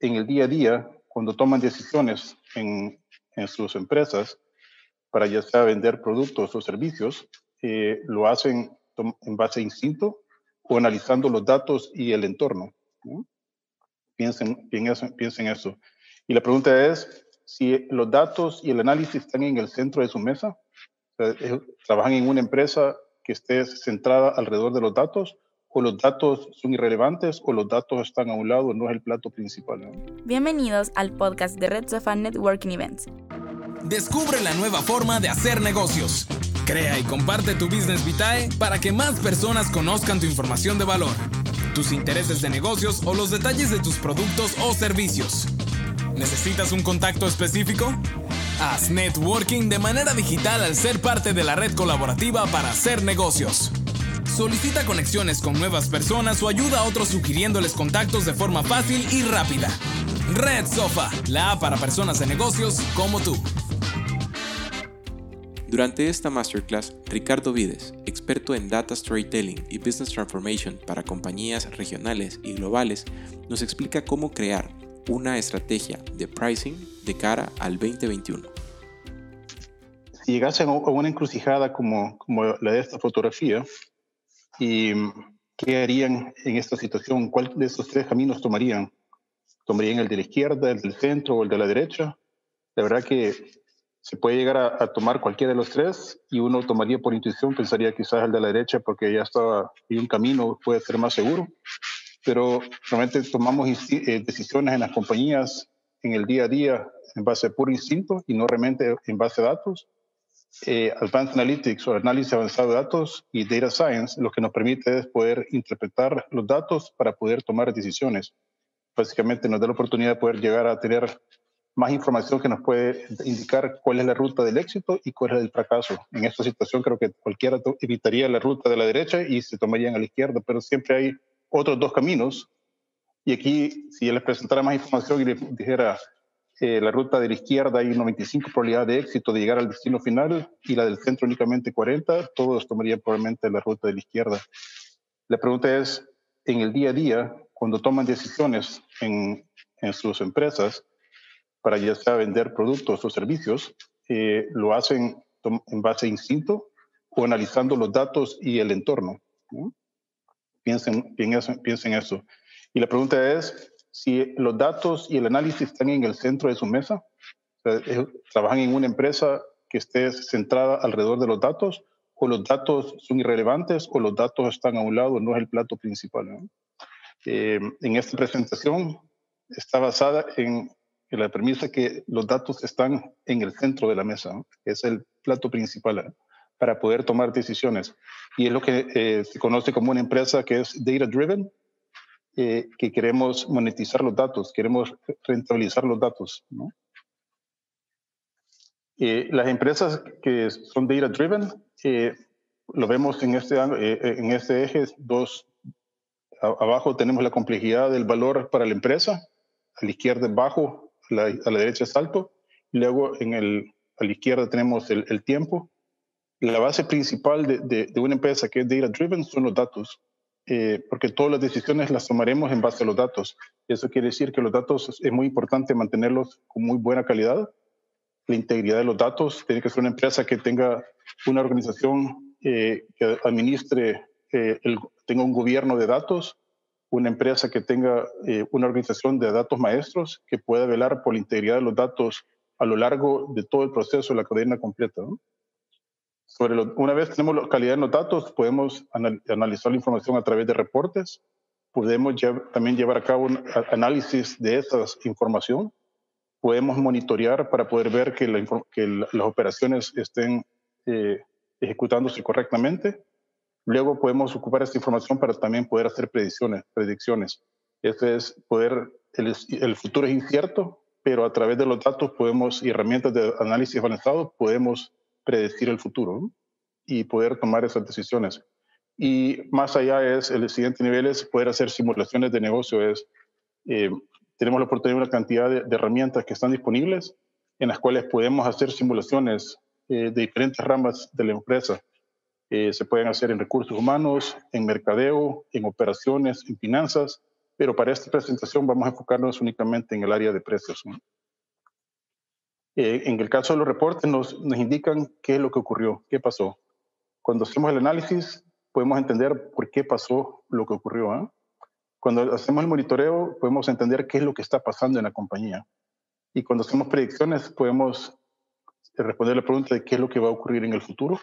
en el día a día, cuando toman decisiones en, sus empresas, para ya sea vender productos o servicios, eh, lo hacen en base a instinto o analizando los datos y el entorno. Piensen, piensen, piensen eso. Y la pregunta es, si los datos y el análisis están en el centro de su mesa, eh, trabajan en una empresa que esté centrada alrededor de los datos, o los datos son irrelevantes o los datos están a un lado, no es el plato principal. Bienvenidos al podcast de Red Sofa Networking Events. Descubre la nueva forma de hacer negocios. Crea y comparte tu Business Vitae para que más personas conozcan tu información de valor, tus intereses de negocios o los detalles de tus productos o servicios. ¿Necesitas un contacto específico? Haz networking de manera digital al ser parte de la red colaborativa para hacer negocios. Solicita conexiones con nuevas personas o ayuda a otros sugiriéndoles contactos de forma fácil y rápida. Red Sofa, la app para personas de negocios como tú. Durante esta masterclass, Ricardo Vides, experto en Data Storytelling y Business Transformation para compañías regionales y globales, nos explica cómo crear una estrategia de pricing de cara al 2021. Si llegasen a una encrucijada como, como la de esta fotografía, ¿y qué harían en esta situación? ¿Cuál de esos tres caminos tomarían? ¿Tomarían el de la izquierda, el del centro o el de la derecha? La verdad que se puede llegar a, tomar cualquiera de los tres y uno tomaría por intuición, pensaría quizás el de la derecha porque ya estaba y un camino puede ser más seguro, pero realmente tomamos eh, decisiones en las compañías en el día a día en base a puro instinto y no realmente en base a datos. Eh, Advanced Analytics o análisis avanzado de datos y Data Science lo que nos permite es poder interpretar los datos para poder tomar decisiones. Básicamente nos da la oportunidad de poder llegar a tener más información que nos puede indicar cuál es la ruta del éxito y cuál es el fracaso. En esta situación creo que cualquiera evitaría la ruta de la derecha y se tomarían a la izquierda, pero siempre hay otros dos caminos. Y aquí, si yo les presentara más información y les dijera eh, la ruta de la izquierda hay 95 probabilidad de éxito de llegar al destino final y la del centro únicamente 40, todos tomarían probablemente la ruta de la izquierda. La pregunta es, en el día a día, cuando toman decisiones en, en sus empresas, para ya sea vender productos o servicios, eh, lo hacen en base a instinto o analizando los datos y el entorno. Piensen, piensen, piensen eso. Y la pregunta es, si los datos y el análisis están en el centro de su mesa, trabajan en una empresa que esté centrada alrededor de los datos, o los datos son irrelevantes, o los datos están a un lado, no es el plato principal. Eh, en esta presentación está basada en la premisa que los datos están en el centro de la mesa, que es el plato principal ¿eh? para poder tomar decisiones. Y es lo que eh, se conoce como una empresa que es data driven, eh, que queremos monetizar los datos, queremos rentabilizar los datos. las empresas que son data driven, lo vemos en este, en este eje, dos, abajo tenemos la complejidad del valor para la empresa, a la izquierda bajo a la derecha es alto, y luego en el, a la izquierda tenemos el, el tiempo. La base principal de, de, una empresa que es data driven son los datos, eh, porque todas las decisiones las tomaremos en base a los datos. Eso quiere decir que los datos es muy importante mantenerlos con muy buena calidad. La integridad de los datos tiene que ser una empresa que tenga una organización eh, que administre, eh, el, tenga un gobierno de datos una empresa que tenga una organización de datos maestros que pueda velar por la integridad de los datos a lo largo de todo el proceso de la cadena completa. Sobre una vez tenemos calidad de los datos, podemos analizar la información a través de reportes, podemos también llevar a cabo un análisis de esa información, podemos monitorear para poder ver que, las operaciones estén eh, ejecutándose correctamente Luego podemos ocupar esta información para también poder hacer predicciones. predicciones. Eso es poder, el, futuro es incierto, pero a través de los datos podemos, y herramientas de análisis avanzado, podemos predecir el futuro y poder tomar esas decisiones. Y más allá es, el siguiente nivel es poder hacer simulaciones de negocio. Es, eh, tenemos la oportunidad de una cantidad de, herramientas que están disponibles en las cuales podemos hacer simulaciones eh, de diferentes ramas de la empresa eh, se pueden hacer en recursos humanos, en mercadeo, en operaciones, en finanzas. pero para esta presentación vamos a enfocarnos únicamente en el área de precios. Eh, en el caso de los reportes nos, indican qué es lo que ocurrió, qué pasó. Cuando hacemos el análisis podemos entender por qué pasó lo que ocurrió. ¿eh? Cuando hacemos el monitoreo podemos entender qué es lo que está pasando en la compañía. Y cuando hacemos predicciones podemos responder la pregunta de qué es lo que va a ocurrir en el futuro.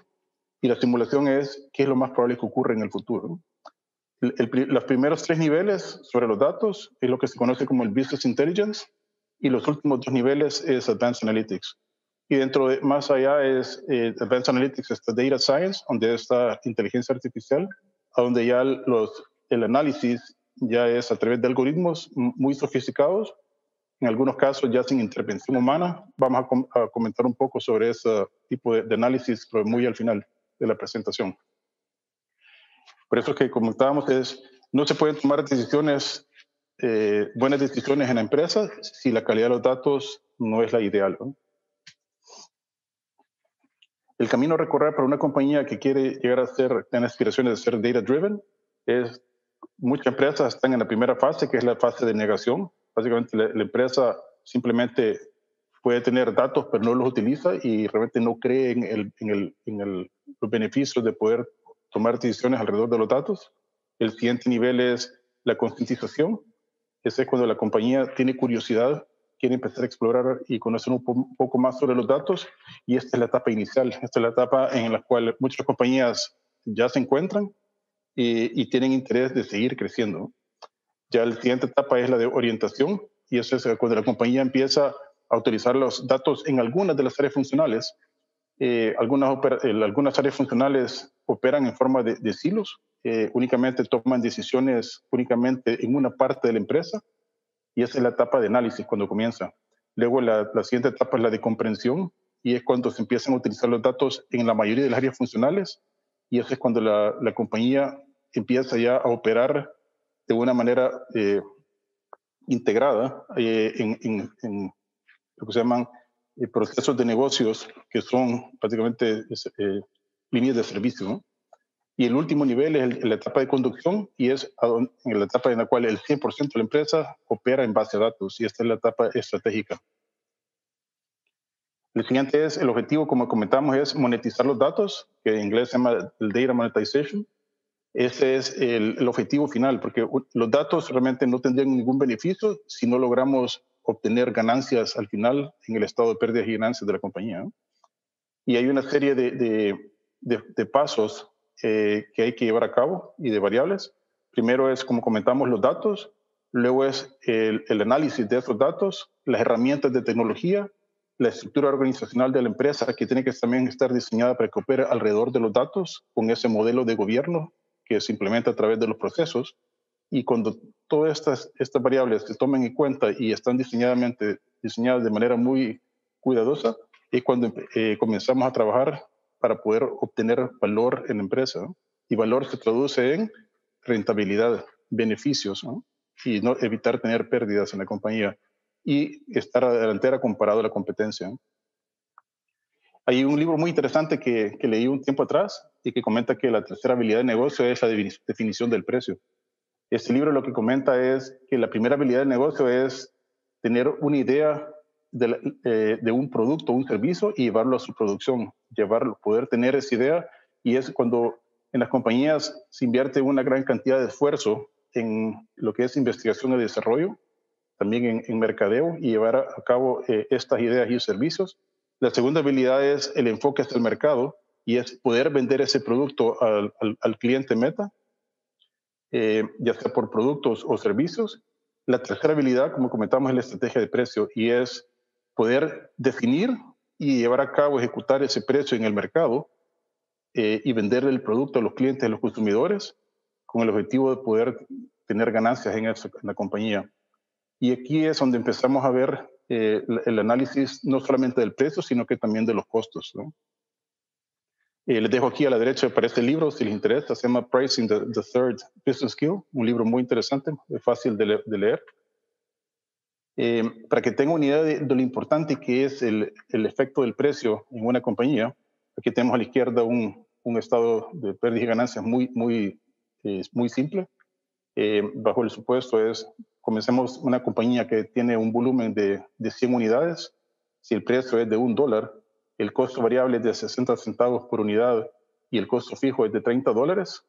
Y la simulación es qué es lo más probable que ocurra en el futuro. los primeros tres niveles sobre los datos es lo que se conoce como el Business Intelligence y los últimos dos niveles es Advanced Analytics. Y dentro de más allá es eh, Advanced Analytics, está Data Science, donde está inteligencia artificial, a donde ya los, el análisis ya es a través de algoritmos muy sofisticados, en algunos casos ya sin intervención humana. Vamos a, comentar un poco sobre ese tipo de, análisis, pero muy al final de la presentación. Por eso que comentábamos es, no se pueden tomar decisiones, eh, buenas decisiones en la empresa si la calidad de los datos no es la ideal. El camino a recorrer para una compañía que quiere llegar a ser, tener aspiraciones de ser data driven, es muchas empresas están en la primera fase, que es la fase de negación. Básicamente la, empresa simplemente puede tener datos, pero no los utiliza y realmente no cree en, el, en, el, en el, los beneficios de poder tomar decisiones alrededor de los datos. El siguiente nivel es la concientización. Ese es cuando la compañía tiene curiosidad quiere empezar a explorar y conocer un, poco más sobre los datos. Y esta es la etapa inicial, esta es la etapa en la cual muchas compañías ya se encuentran y, tienen interés de seguir creciendo. Ya la siguiente etapa es la de orientación y eso es cuando la compañía empieza a utilizar los datos en algunas de las áreas funcionales. Eh, algunas, algunas áreas funcionales operan en forma de silos, eh, únicamente toman decisiones únicamente en una parte de la empresa y esa es la etapa de análisis cuando comienza. Luego la, siguiente etapa es la de comprensión y es cuando se empiezan a utilizar los datos en la mayoría de las áreas funcionales y eso es cuando la, la compañía empieza ya a operar de una manera eh, integrada eh, en, en, lo que se llaman eh, procesos de negocios que son prácticamente líneas de servicio. ¿no? Y el último nivel es la etapa de conducción y es en la etapa en la cual el 100% de la empresa opera en base a datos y esta es la etapa estratégica. El siguiente es, el objetivo, como comentamos, es monetizar los datos, que en inglés se llama data monetization. Ese es el, objetivo final, porque los datos realmente no tendrían ningún beneficio si no logramos obtener ganancias al final en el estado de pérdidas y ganancias de la compañía. Y hay una serie de pasos eh, que hay que llevar a cabo y de variables. Primero es, como comentamos, los datos, luego es el, análisis de esos datos, las herramientas de tecnología, la estructura organizacional de la empresa que tiene que también estar diseñada para que opere alrededor de los datos con ese modelo de gobierno que se implementa a través de los procesos. Y cuando todas estas, estas variables se tomen en cuenta y están diseñadamente diseñadas de manera muy cuidadosa, es cuando eh, comenzamos a trabajar para poder obtener valor en empresa. Y valor se traduce en rentabilidad, beneficios, y no evitar tener pérdidas en la compañía y estar a la delantera comparado a la competencia. Hay un libro muy interesante que, que, leí un tiempo atrás y que comenta que la tercera habilidad de negocio es la definición del precio. Este libro lo que comenta es que la primera habilidad de negocio es tener una idea de, eh, de, un producto, un servicio y llevarlo a su producción, llevarlo, poder tener esa idea. Y es cuando en las compañías se invierte una gran cantidad de esfuerzo en lo que es investigación y desarrollo, también en, mercadeo y llevar a, cabo eh, estas ideas y servicios. La segunda habilidad es el enfoque hacia el mercado y es poder vender ese producto al, al, cliente meta, eh, ya sea por productos o servicios. La tercera habilidad, como comentamos, es la estrategia de precio y es poder definir y llevar a cabo, ejecutar ese precio en el mercado eh, y vender el producto a los clientes, a los consumidores, con el objetivo de poder tener ganancias en, la compañía. Y aquí es donde empezamos a ver eh, el análisis no solamente del precio, sino que también de los costos. Eh, les dejo aquí a la derecha, para este libro, si les interesa, se llama Pricing the, Third Business Skill, un libro muy interesante, fácil de leer. Eh, para que tenga una idea de, lo importante que es el, efecto del precio en una compañía, aquí tenemos a la izquierda un, estado de pérdidas y ganancias muy, muy, muy simple. eh, bajo el supuesto es, comencemos una compañía que tiene un volumen de, de 100 unidades, si el precio es de un dólar, el costo variable es de 60 centavos por unidad y el costo fijo es de 30 dólares,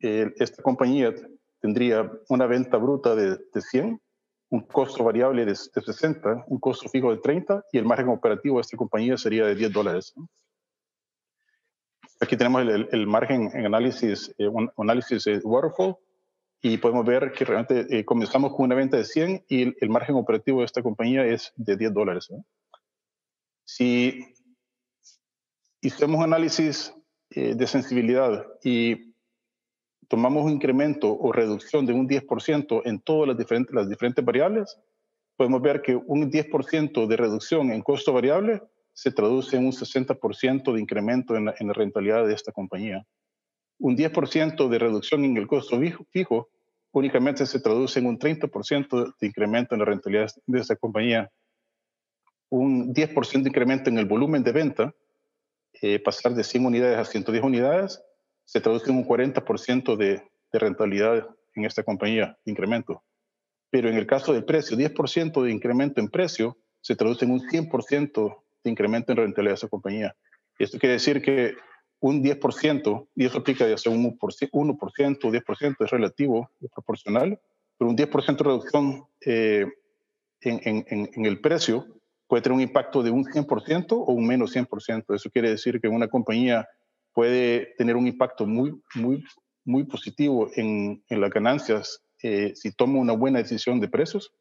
esta compañía tendría una venta bruta de, de 100, un costo variable de, 60, un costo fijo de 30 y el margen operativo de esta compañía sería de 10 dólares. Aquí tenemos el, margen en análisis, eh, un análisis waterfall y podemos ver que realmente eh, comenzamos con una venta de 100 y el, margen operativo de esta compañía es de 10 dólares. Si hicimos análisis eh, de sensibilidad y tomamos un incremento o reducción de un 10% en todas las diferentes, las diferentes variables, podemos ver que un 10% de reducción en costo variable se traduce en un 60% de incremento en la, en la, rentabilidad de esta compañía. Un 10% de reducción en el costo fijo, únicamente se traduce en un 30% de incremento en la rentabilidad de esta compañía. Un 10% de incremento en el volumen de venta, eh, pasar de 100 unidades a 110 unidades, se traduce en un 40% de, de rentabilidad en esta compañía, de incremento. Pero en el caso del precio, 10% de incremento en precio se traduce en un 100% incremento en rentabilidad de esa compañía. Esto quiere decir que un 10%, y eso aplica ya sea un 1%, 1% o 10%, es relativo, es proporcional, pero un 10% de reducción eh, en, el precio puede tener un impacto de un 100% o un menos 100%. Eso quiere decir que una compañía puede tener un impacto muy, muy, muy positivo en, en las ganancias eh, si toma una buena decisión de precios.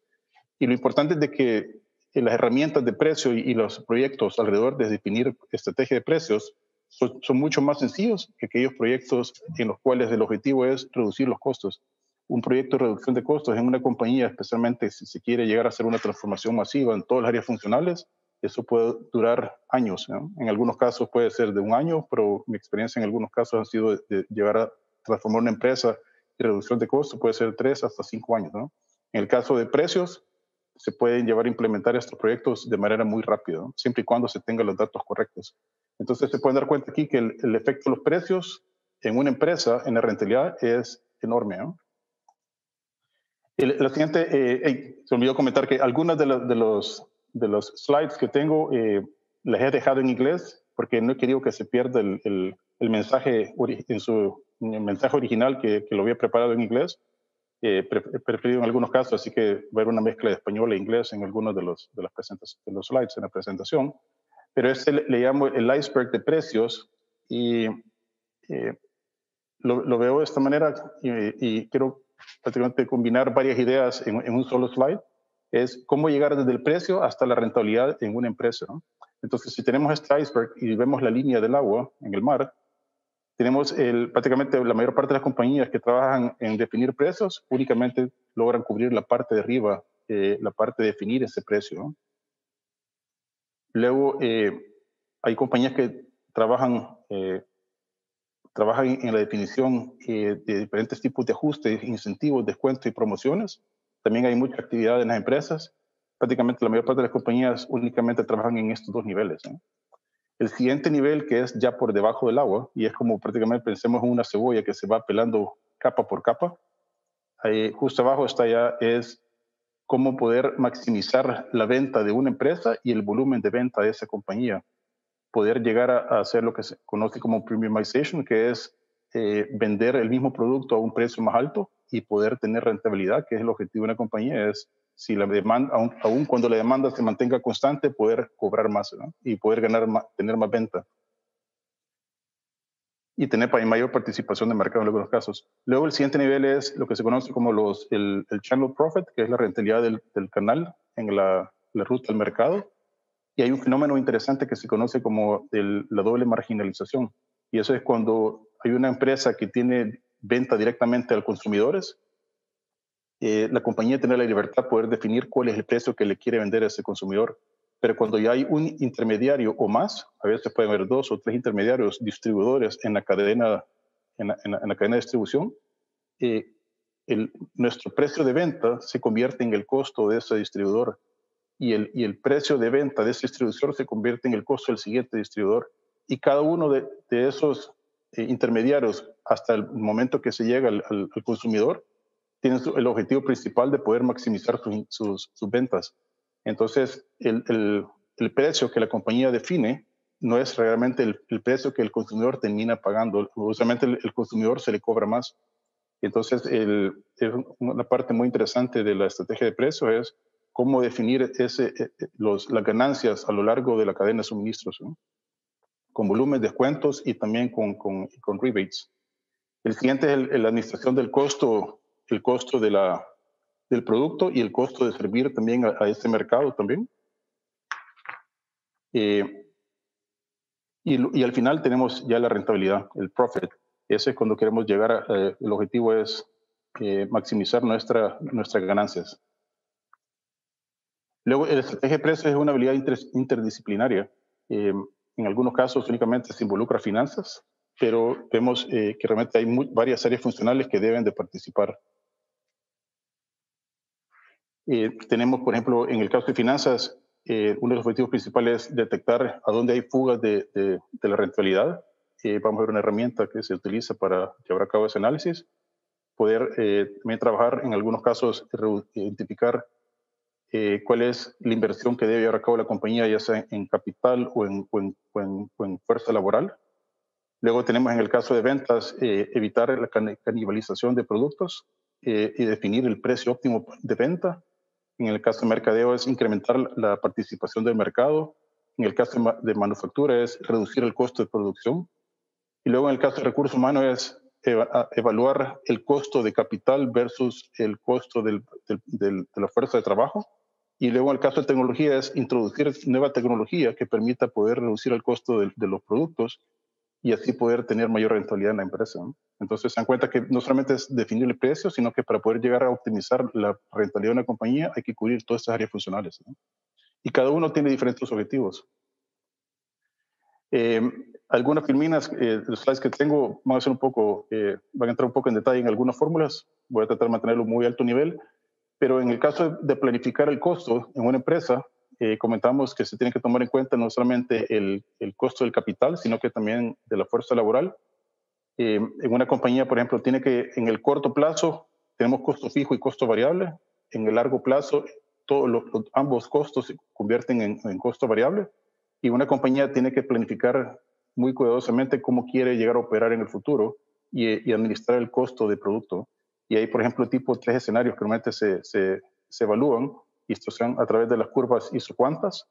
Y lo importante es de que las herramientas de precio y, los proyectos alrededor de definir estrategia de precios son, mucho más sencillos que aquellos proyectos en los cuales el objetivo es reducir los costos. Un proyecto de reducción de costos en una compañía, especialmente si se quiere llegar a hacer una transformación masiva en todas las áreas funcionales, eso puede durar años. En algunos casos puede ser de un año, pero mi experiencia en algunos casos ha sido de, llevar a transformar una empresa y reducción de costos puede ser tres hasta cinco años. En el caso de precios, se pueden llevar a implementar estos proyectos de manera muy rápida, siempre y cuando se tengan los datos correctos. Entonces se pueden dar cuenta aquí que el, efecto de los precios en una empresa, en la rentabilidad, es enorme. ¿no? la siguiente, eh, se olvidó comentar que algunas de, de, los, de los slides que tengo eh, las he dejado en inglés porque no he querido que se pierda el, el, mensaje en su mensaje original que, que, lo había preparado en inglés eh, preferido en algunos casos, así que va a haber una mezcla de español e inglés en algunos de los, de las de los slides en la presentación. Pero este le, llamo el iceberg de precios y eh, lo, lo, veo de esta manera y, quiero prácticamente combinar varias ideas en, en, un solo slide. Es cómo llegar desde el precio hasta la rentabilidad en una empresa. Entonces, si tenemos este iceberg y vemos la línea del agua en el mar, tenemos prácticamente la mayor parte de las compañías que trabajan en definir precios únicamente logran cubrir la parte de arriba, eh, la parte de definir ese precio. Luego, eh, hay compañías que trabajan, eh, trabajan en la definición de diferentes tipos de ajustes, incentivos, descuentos y promociones. También hay mucha actividad en las empresas. Prácticamente la mayor parte de las compañías únicamente trabajan en estos dos niveles. El siguiente nivel, que es ya por debajo del agua, y es como prácticamente pensemos en una cebolla que se va pelando capa por capa, ahí justo abajo está ya, es cómo poder maximizar la venta de una empresa y el volumen de venta de esa compañía. Poder llegar a, hacer lo que se conoce como premiumization, que es eh, vender el mismo producto a un precio más alto y poder tener rentabilidad, que es el objetivo de una compañía, es si la demanda, aún, cuando la demanda se mantenga constante, poder cobrar más y poder ganar tener más venta. Y tener mayor participación de mercado en algunos casos. Luego el siguiente nivel es lo que se conoce como los, el, channel profit, que es la rentabilidad del, canal en la, ruta del mercado. Y hay un fenómeno interesante que se conoce como la doble marginalización. Y eso es cuando hay una empresa que tiene venta directamente a los consumidores eh, la compañía tiene la libertad de poder definir cuál es el precio que le quiere vender a ese consumidor. Pero cuando ya hay un intermediario o más, a veces pueden haber dos o tres intermediarios, distribuidores en la cadena, en la, cadena de distribución, eh, el, nuestro precio de venta se convierte en el costo de ese distribuidor y el, y el precio de venta de ese distribuidor se convierte en el costo del siguiente distribuidor. Y cada uno de, esos intermediarios, hasta el momento que se llega al consumidor, tienen el objetivo principal de poder maximizar sus, ventas. Entonces, el, el, precio que la compañía define no es realmente el, precio que el consumidor termina pagando. Usualmente el, consumidor se le cobra más. Entonces, una parte muy interesante de la estrategia de precio es cómo definir ese, eh, eh, los, las ganancias a lo largo de la cadena de suministros, con volumen, descuentos y también con, con, con rebates. El siguiente es la administración del costo, el costo de la, del producto y el costo de servir también a, este mercado también. Eh, y, y, al final tenemos ya la rentabilidad, el profit. Ese es cuando queremos llegar, a, eh, el objetivo es eh, maximizar nuestra, nuestras ganancias. Luego, el estrategia de precios es una habilidad interdisciplinaria. En algunos casos únicamente se involucra finanzas, pero vemos eh, que realmente hay varias áreas funcionales que deben de participar. Eh, tenemos, por ejemplo, en el caso de finanzas, eh, uno de los objetivos principales es detectar a dónde hay fugas de, de, la rentabilidad. vamos a ver una herramienta que se utiliza para llevar a cabo ese análisis. Poder también trabajar, en algunos casos, identificar cuál es la inversión que debe llevar a cabo la compañía, ya sea en capital o en fuerza laboral Luego tenemos en el caso de ventas, eh, evitar la canibalización de productos eh, y definir el precio óptimo de venta. En el caso de mercadeo es incrementar la participación del mercado. En el caso de manufactura es reducir el costo de producción. Y luego en el caso de recursos humanos es evaluar el costo de capital versus el costo de la fuerza de trabajo. Y luego en el caso de tecnología es introducir nueva tecnología que permita poder reducir el costo de, de los productos y así poder tener mayor rentabilidad en la empresa. Entonces se dan cuenta que no solamente es definir el precio, sino que para poder llegar a optimizar la rentabilidad de una compañía hay que cubrir todas estas áreas funcionales. Y cada uno tiene diferentes objetivos. Eh, algunas filminas, eh, los slides que tengo van a ser un poco, eh, van a entrar un poco en detalle en algunas fórmulas. Voy a tratar de mantenerlo muy alto nivel, pero en el caso de planificar el costo en una empresa, eh, comentamos que se tiene que tomar en cuenta no solamente el, el, costo del capital, sino que también de la fuerza laboral. Eh, en una compañía, por ejemplo, tiene que en el corto plazo tenemos costo fijo y costo variable. En el largo plazo, todos ambos costos se convierten en, en costo variable. Y una compañía tiene que planificar muy cuidadosamente cómo quiere llegar a operar en el futuro y, administrar el costo de producto. Y hay, por ejemplo, tipo tres escenarios que normalmente se, se, se evalúan y estos son a través de las curvas isocuantas.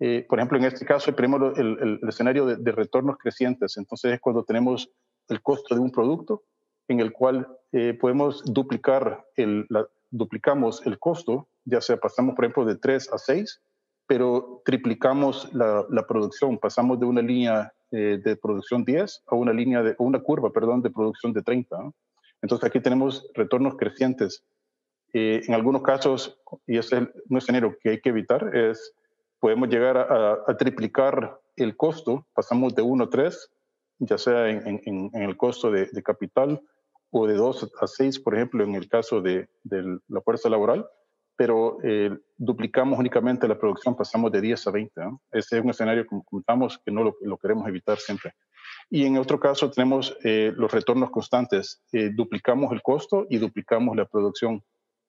Eh, por ejemplo, en este caso, tenemos el, el, escenario de, retornos crecientes. Entonces, es cuando tenemos el costo de un producto en el cual eh, podemos duplicar, el, duplicamos el costo, ya sea pasamos, por ejemplo, de 3 a 6, pero triplicamos la, producción, pasamos de una línea eh, de producción 10 a una línea de, una curva, perdón, de producción de 30. Entonces, aquí tenemos retornos crecientes. Eh, en algunos casos, y es un escenario que hay que evitar, es podemos llegar a, triplicar el costo, pasamos de 1 a 3, ya sea en, el costo de, capital o de 2 a 6, por ejemplo, en el caso de la fuerza laboral, pero eh, duplicamos únicamente la producción, pasamos de 10 a 20. Ese es un escenario que contamos que no lo, lo, queremos evitar siempre. Y en otro caso tenemos eh, los retornos constantes, duplicamos el costo y duplicamos la producción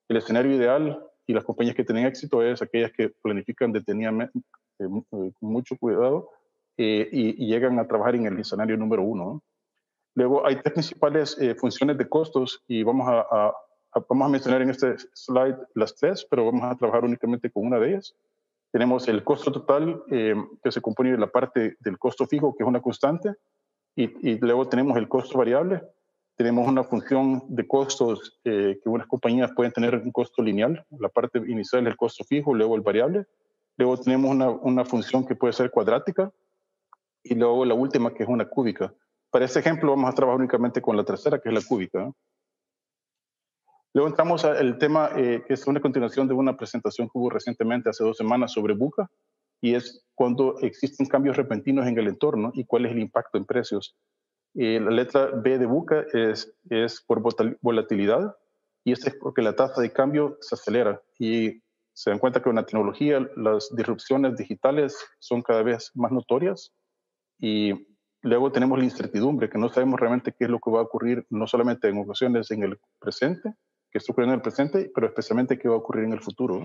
el escenario ideal y las compañías que tienen éxito es aquellas que planifican detenidamente, eh, eh, con mucho cuidado eh, y, llegan a trabajar en el escenario número uno. Luego hay tres principales funciones de costos y vamos a, vamos a mencionar en este slide las tres, pero vamos a trabajar únicamente con una de ellas. Tenemos el costo total, que se compone de la parte del costo fijo, que es una constante, y, y luego tenemos el costo variable, tenemos una función de costos eh, que unas compañías pueden tener un costo lineal, la parte inicial es el costo fijo, luego el variable. Luego tenemos una, una, función que puede ser cuadrática y luego la última que es una cúbica. Para este ejemplo vamos a trabajar únicamente con la tercera, que es la cúbica. Luego entramos al tema eh, que es una continuación de una presentación que hubo recientemente, hace dos semanas, sobre Buca, y es cuando existen cambios repentinos en el entorno y cuál es el impacto en precios. Y la letra B de buca es, es por volatilidad y esto es porque la tasa de cambio se acelera y se dan cuenta que con la tecnología las disrupciones digitales son cada vez más notorias y luego tenemos la incertidumbre, que no sabemos realmente qué es lo que va a ocurrir, no solamente en ocasiones en el presente, que está ocurriendo en el presente, pero especialmente qué va a ocurrir en el futuro.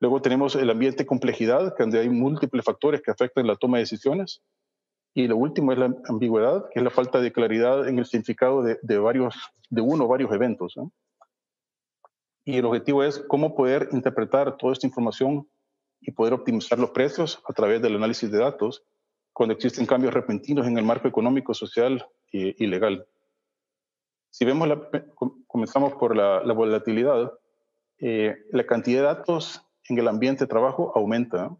Luego tenemos el ambiente complejidad, donde hay múltiples factores que afectan la toma de decisiones. Y lo último es la ambigüedad, que es la falta de claridad en el significado de, de varios, de uno o varios eventos. Y el objetivo es cómo poder interpretar toda esta información y poder optimizar los precios a través del análisis de datos cuando existen cambios repentinos en el marco económico, social y, legal. Si vemos, la, comenzamos por la, volatilidad, eh, la cantidad de datos en el ambiente de trabajo aumenta.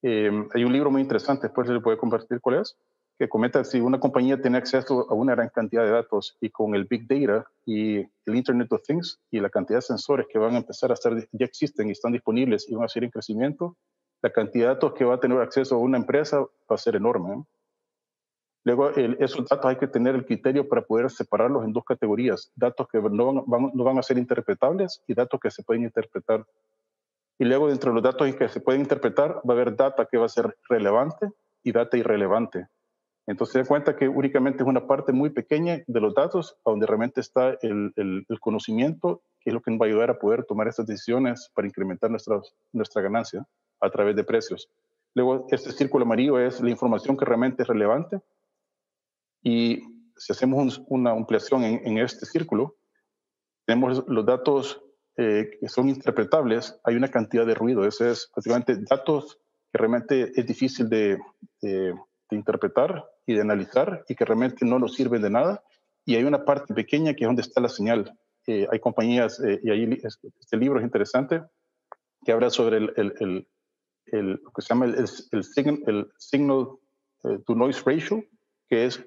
Eh, hay un libro muy interesante, después se le puede compartir cuál es, que comenta si una compañía tiene acceso a una gran cantidad de datos y con el Big Data y el Internet of Things y la cantidad de sensores que van a empezar a estar, ya existen y están disponibles y van a seguir en crecimiento, la cantidad de datos que va a tener acceso a una empresa va a ser enorme. Luego, esos datos hay que tener el criterio para poder separarlos en dos categorías, datos que no van, no van a ser interpretables y datos que se pueden interpretar y luego dentro de los datos que se pueden interpretar va a haber data que va a ser relevante y data irrelevante. Entonces se da cuenta que únicamente es una parte muy pequeña de los datos donde realmente está el, el, conocimiento, que es lo que nos va a ayudar a poder tomar estas decisiones para incrementar nuestra ganancia a través de precios. Luego, este círculo amarillo es la información que realmente es relevante. Y si hacemos una ampliación en, en este círculo, tenemos los datos eh, que son interpretables, hay una cantidad de ruido. Ese es básicamente datos que realmente es difícil de, de, interpretar y de analizar y que realmente no nos sirven de nada. Y hay una parte pequeña que es donde está la señal. Eh, hay compañías, eh, y ahí este libro es interesante, que habla sobre el, el, el, lo que se llama el, el, signal to noise ratio, que es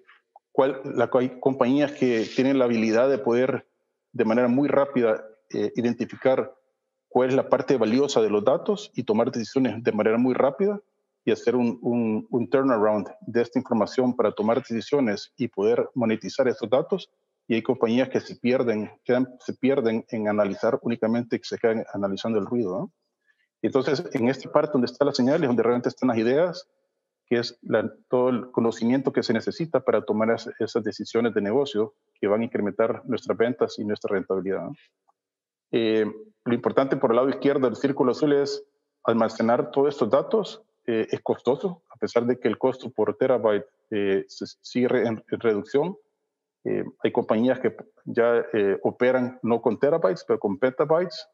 cuál, la, hay compañías que tienen la habilidad de poder de manera muy rápida eh, identificar cuál es la parte valiosa de los datos y tomar decisiones de manera muy rápida y hacer un, un, turnaround de esta información para tomar decisiones y poder monetizar estos datos. Y hay compañías que se pierden, quedan, se pierden en analizar únicamente, que se quedan analizando el ruido. Entonces, en esta parte donde está la señal es donde realmente están las ideas, que es todo el conocimiento que se necesita para tomar esas decisiones de negocio que van a incrementar nuestras ventas y nuestra rentabilidad. Eh, lo importante por el lado izquierdo del círculo azul es almacenar todos estos datos. Eh, es costoso, a pesar de que el costo por terabyte eh, sigue en, reducción. hay compañías que ya operan no con terabytes, pero con petabytes.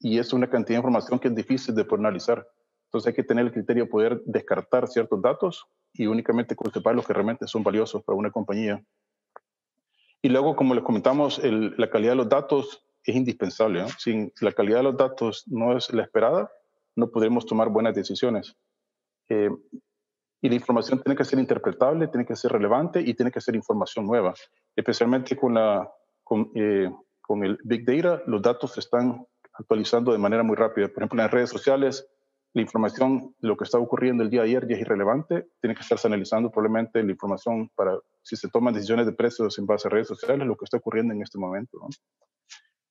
y es una cantidad de información que es difícil de poder analizar. Entonces hay que tener el criterio de poder descartar ciertos datos y únicamente conservar los que realmente son valiosos para una compañía. Y luego, como les comentamos, la calidad de los datos es indispensable. Si la calidad de los datos no es la esperada, no podremos tomar buenas decisiones. Eh, y la información tiene que ser interpretable, tiene que ser relevante y tiene que ser información nueva. Especialmente con, la, con, eh, con el Big Data, los datos se están actualizando de manera muy rápida. Por ejemplo, en las redes sociales, la información, lo que está ocurriendo el día de ayer ya es irrelevante. Tiene que estarse analizando probablemente la información para si se toman decisiones de precios en base a redes sociales, lo que está ocurriendo en este momento. ¿no?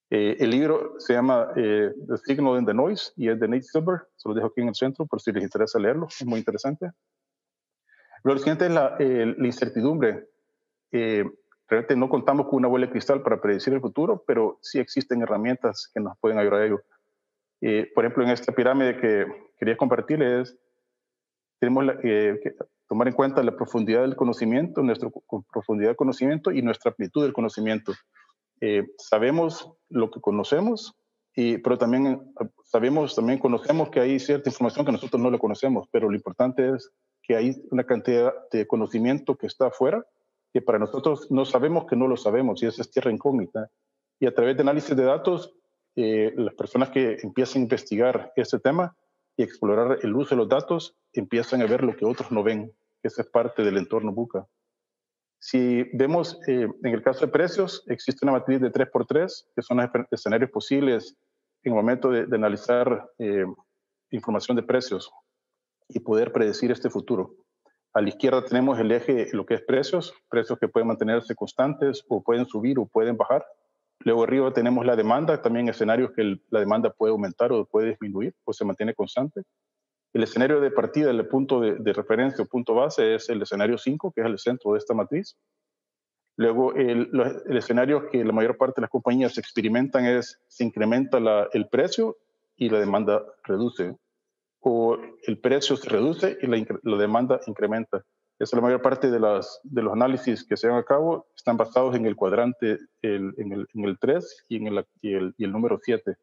Eh, el libro se llama eh, The Signal in the Noise y es de Nate Silver. Se lo dejo aquí en el centro por si les interesa leerlo. Es muy interesante. Lo siguiente es la, la incertidumbre. Eh, realmente no contamos con una bola de cristal para predecir el futuro, pero sí existen herramientas que nos pueden ayudar a ello. Eh, por ejemplo, en esta pirámide que quería compartirles, tenemos que tomar en cuenta la profundidad del conocimiento, nuestra profundidad del conocimiento y nuestra amplitud del conocimiento. Eh, sabemos lo que conocemos, y, pero también eh, sabemos, también conocemos que hay cierta información que nosotros no lo conocemos, pero lo importante es que hay una cantidad de conocimiento que está afuera, que para nosotros no sabemos que no lo sabemos, y esa es tierra incógnita. Y a través de análisis de datos, eh, las personas que empiezan a investigar este tema y explorar el uso de los datos, empiezan a ver lo que otros no ven. Esa es parte del entorno Buca. Si vemos eh, en el caso de precios, existe una matriz de 3x3, que son los escenarios posibles en el momento de, analizar eh, información de precios y poder predecir este futuro. A la izquierda tenemos el eje, lo que es precios, precios que pueden mantenerse constantes o pueden subir o pueden bajar. Luego arriba tenemos la demanda, también escenarios que la demanda puede aumentar o puede disminuir o se mantiene constante. El escenario de partida, el punto de, referencia o punto base es el escenario 5, que es el centro de esta matriz. Luego, el, escenario que la mayor parte de las compañías experimentan es se incrementa el precio y la demanda reduce, o el precio se reduce y la demanda incrementa. Es la mayor parte de, las, de los análisis que se llevan a cabo, están basados en el cuadrante, el, en, el, en, el, 3 y en el, y el, y el número 7.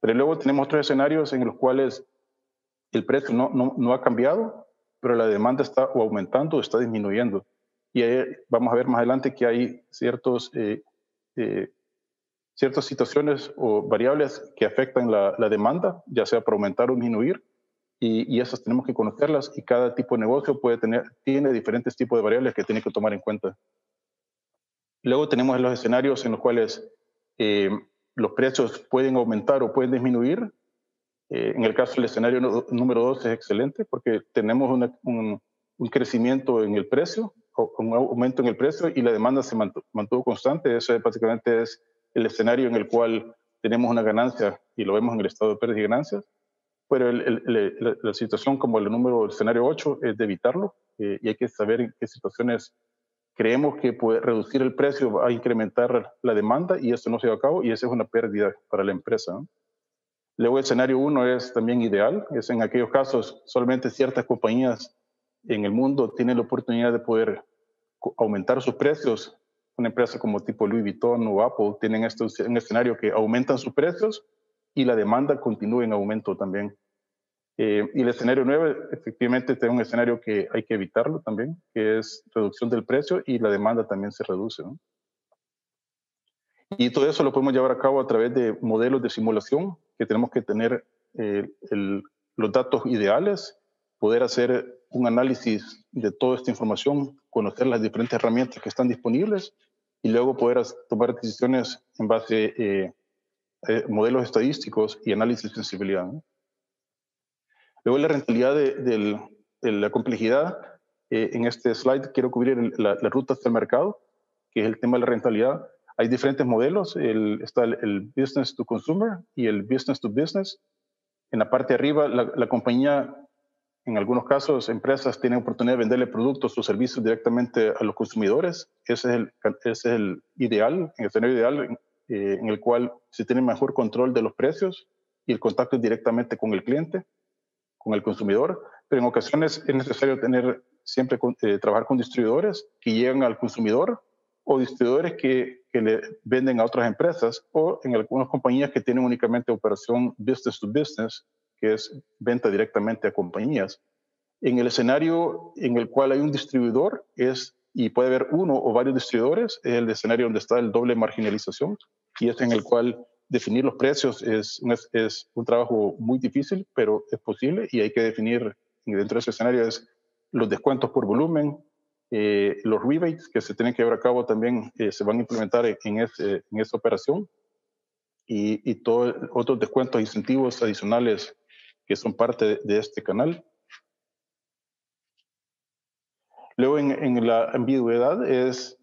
Pero luego tenemos otros escenarios en los cuales el precio no, no, no ha cambiado, pero la demanda está o aumentando o está disminuyendo. Y ahí vamos a ver más adelante que hay ciertos, eh, eh, ciertas situaciones o variables que afectan la, la, demanda, ya sea para aumentar o disminuir, y, y, esas tenemos que conocerlas y cada tipo de negocio puede tener, tiene diferentes tipos de variables que tiene que tomar en cuenta. Luego tenemos los escenarios en los cuales eh, los precios pueden aumentar o pueden disminuir. Eh, en el caso del escenario número dos es excelente porque tenemos un, un, crecimiento en el precio, un aumento en el precio y la demanda se mantuvo, mantuvo constante. Eso básicamente es el escenario en el cual tenemos una ganancia y lo vemos en el estado de pérdidas y ganancias. Pero la, situación como el número, el escenario 8 es de evitarlo eh, y hay que saber en qué situaciones creemos que puede reducir el precio va a incrementar la demanda y eso no se va a cabo y esa es una pérdida para la empresa. Luego el escenario 1 es también ideal, es en aquellos casos solamente ciertas compañías en el mundo tienen la oportunidad de poder aumentar sus precios. Una empresa como tipo Louis Vuitton o Apple tienen este, un escenario que aumentan sus precios y la demanda continúa en aumento también. Eh, y el escenario 9, efectivamente, es un escenario que hay que evitarlo también, que es reducción del precio y la demanda también se reduce. Y todo eso lo podemos llevar a cabo a través de modelos de simulación, que tenemos que tener eh, los datos ideales, poder hacer un análisis de toda esta información, conocer las diferentes herramientas que están disponibles y luego poder tomar decisiones en base eh, eh, modelos estadísticos y análisis de sensibilidad. Luego la rentabilidad de, de, de la complejidad. Eh, en este slide quiero cubrir el, la, la, ruta hacia el mercado, que es el tema de la rentabilidad. Hay diferentes modelos. El, está el, el, business to consumer y el business to business. En la parte de arriba, la, la compañía, en algunos casos, empresas tienen oportunidad de venderle productos o servicios directamente a los consumidores. Ese es el, ese es el ideal, el escenario ideal eh, en el cual se tiene mejor control de los precios y el contacto directamente con el cliente con el consumidor, pero en ocasiones es necesario tener siempre eh, trabajar con distribuidores que llegan al consumidor o distribuidores que, que, le venden a otras empresas o en algunas compañías que tienen únicamente operación business to business, que es venta directamente a compañías. En el escenario en el cual hay un distribuidor es y puede haber uno o varios distribuidores, es el escenario donde está el doble marginalización y es en el cual definir los precios es, es, un trabajo muy difícil, pero es posible y hay que definir dentro de ese escenario es los descuentos por volumen, eh, los rebates que se tienen que llevar a cabo también eh, se van a implementar en, en esa operación y, y todos otros descuentos, incentivos adicionales que son parte de este canal. Luego en, en la ambigüedad es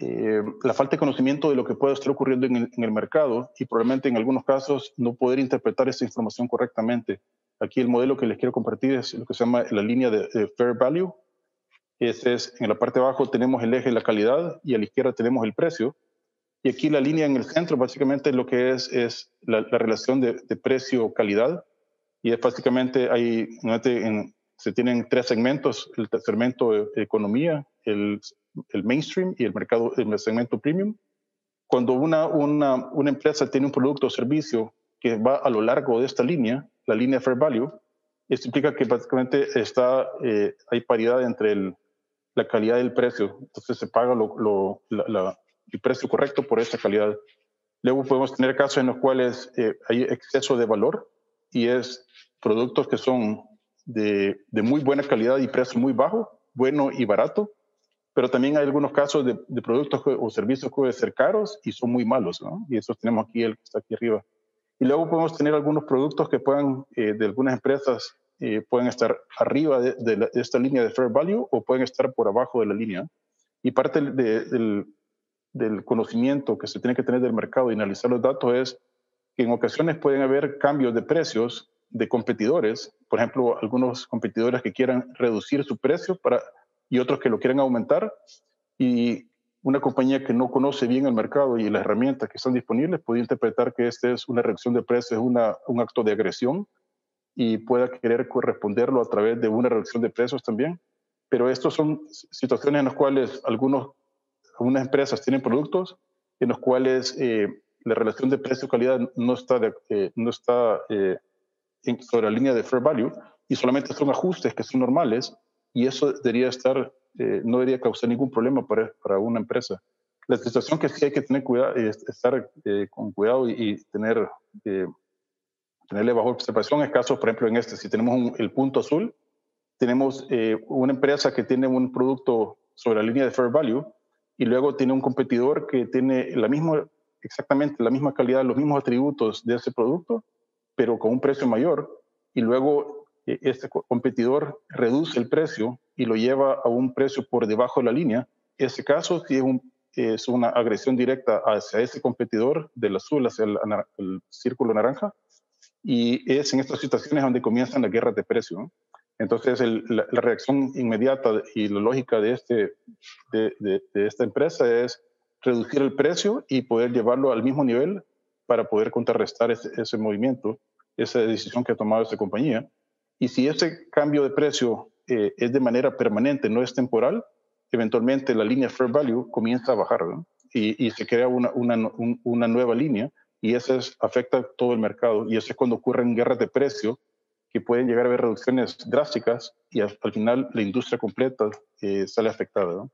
eh, la falta de conocimiento de lo que puede estar ocurriendo en el, en el, mercado y probablemente en algunos casos no poder interpretar esa información correctamente. Aquí el modelo que les quiero compartir es lo que se llama la línea de, de Fair Value. Es, en la parte de abajo tenemos el eje de la calidad y a la izquierda tenemos el precio. Y aquí la línea en el centro básicamente lo que es es la, la relación de, de precio-calidad. Y es básicamente, hay, en, se tienen tres segmentos, el segmento de economía, el el mainstream y el mercado, el segmento premium. Cuando una, una, una empresa tiene un producto o servicio que va a lo largo de esta línea, la línea Fair Value, esto implica que básicamente está, eh, hay paridad entre la calidad y el precio. Entonces se paga lo, el precio correcto por esta calidad. Luego podemos tener casos en los cuales eh, hay exceso de valor y es productos que son de, muy buena calidad y precio muy bajo, bueno y barato, pero también hay algunos casos de, productos o servicios que pueden ser caros y son muy malos, ¿no? Y eso tenemos aquí, el que está aquí arriba. Y luego podemos tener algunos productos que puedan, eh, de algunas empresas, eh, pueden estar arriba de, esta línea de fair value o pueden estar por abajo de la línea. Y parte de, del, del conocimiento que se tiene que tener del mercado y analizar los datos es que en ocasiones pueden haber cambios de precios de competidores, por ejemplo, algunos competidores que quieran reducir su precio para y otros que lo quieren aumentar. Y una compañía que no conoce bien el mercado y las herramientas que están disponibles puede interpretar que esta es una reducción de precios, es una, un acto de agresión y pueda querer corresponderlo a través de una reducción de precios también. Pero estas son situaciones en las cuales algunos, algunas empresas tienen productos en los cuales eh, la relación de precio-calidad no está, eh, no está eh, sobre la línea de fair value y solamente son ajustes que son normales y eso debería estar, eh, no debería causar ningún problema para, para, una empresa. La situación que sí hay que tener cuidado, es estar con cuidado y, tener, tenerle bajo observación es caso, por ejemplo, en este, si tenemos el punto azul, tenemos una empresa que tiene un producto sobre la línea de fair value y luego tiene un competidor que tiene la misma, exactamente la misma calidad, los mismos atributos de ese producto, pero con un precio mayor, y luego eh, este competidor reduce el precio y lo lleva a un precio por debajo de la línea, ese caso sí es, un, es una agresión directa hacia ese competidor del azul hacia el, el, círculo naranja, y es en estas situaciones donde comienzan las guerras de precio. Entonces, el, la, la, reacción inmediata y la lógica de, este, de, de, de esta empresa es reducir el precio y poder llevarlo al mismo nivel para poder contrarrestar ese, ese, movimiento, esa decisión que ha tomado esa compañía. Y si ese cambio de precio eh, es de manera permanente, no es temporal, eventualmente la línea Fair Value comienza a bajar y, se crea una, una, un, una, nueva línea y eso es, afecta todo el mercado. Y eso es cuando ocurren guerras de precio que pueden llegar a haber reducciones drásticas y al, al final la industria completa eh, sale afectada.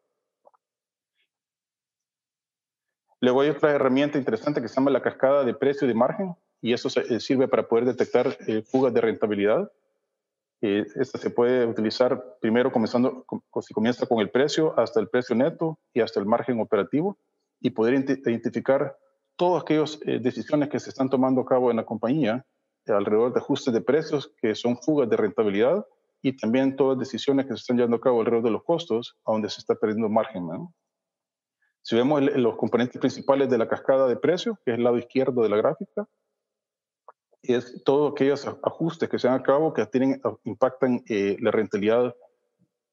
Luego hay otra herramienta interesante que se llama la cascada de precio y de margen, y eso se, eh, sirve para poder detectar eh, fugas de rentabilidad. Eh, esta se puede utilizar primero comenzando, si comienza con el precio, hasta el precio neto y hasta el margen operativo, y poder identificar todas aquellas eh, decisiones que se están tomando a cabo en la compañía alrededor de ajustes de precios, que son fugas de rentabilidad, y también todas decisiones que se están llevando a cabo alrededor de los costos, a donde se está perdiendo margen. ¿no? Si vemos el, los componentes principales de la cascada de precios, que es el lado izquierdo de la gráfica, es todos aquellos ajustes que se dan a cabo que tienen, impactan eh, la rentabilidad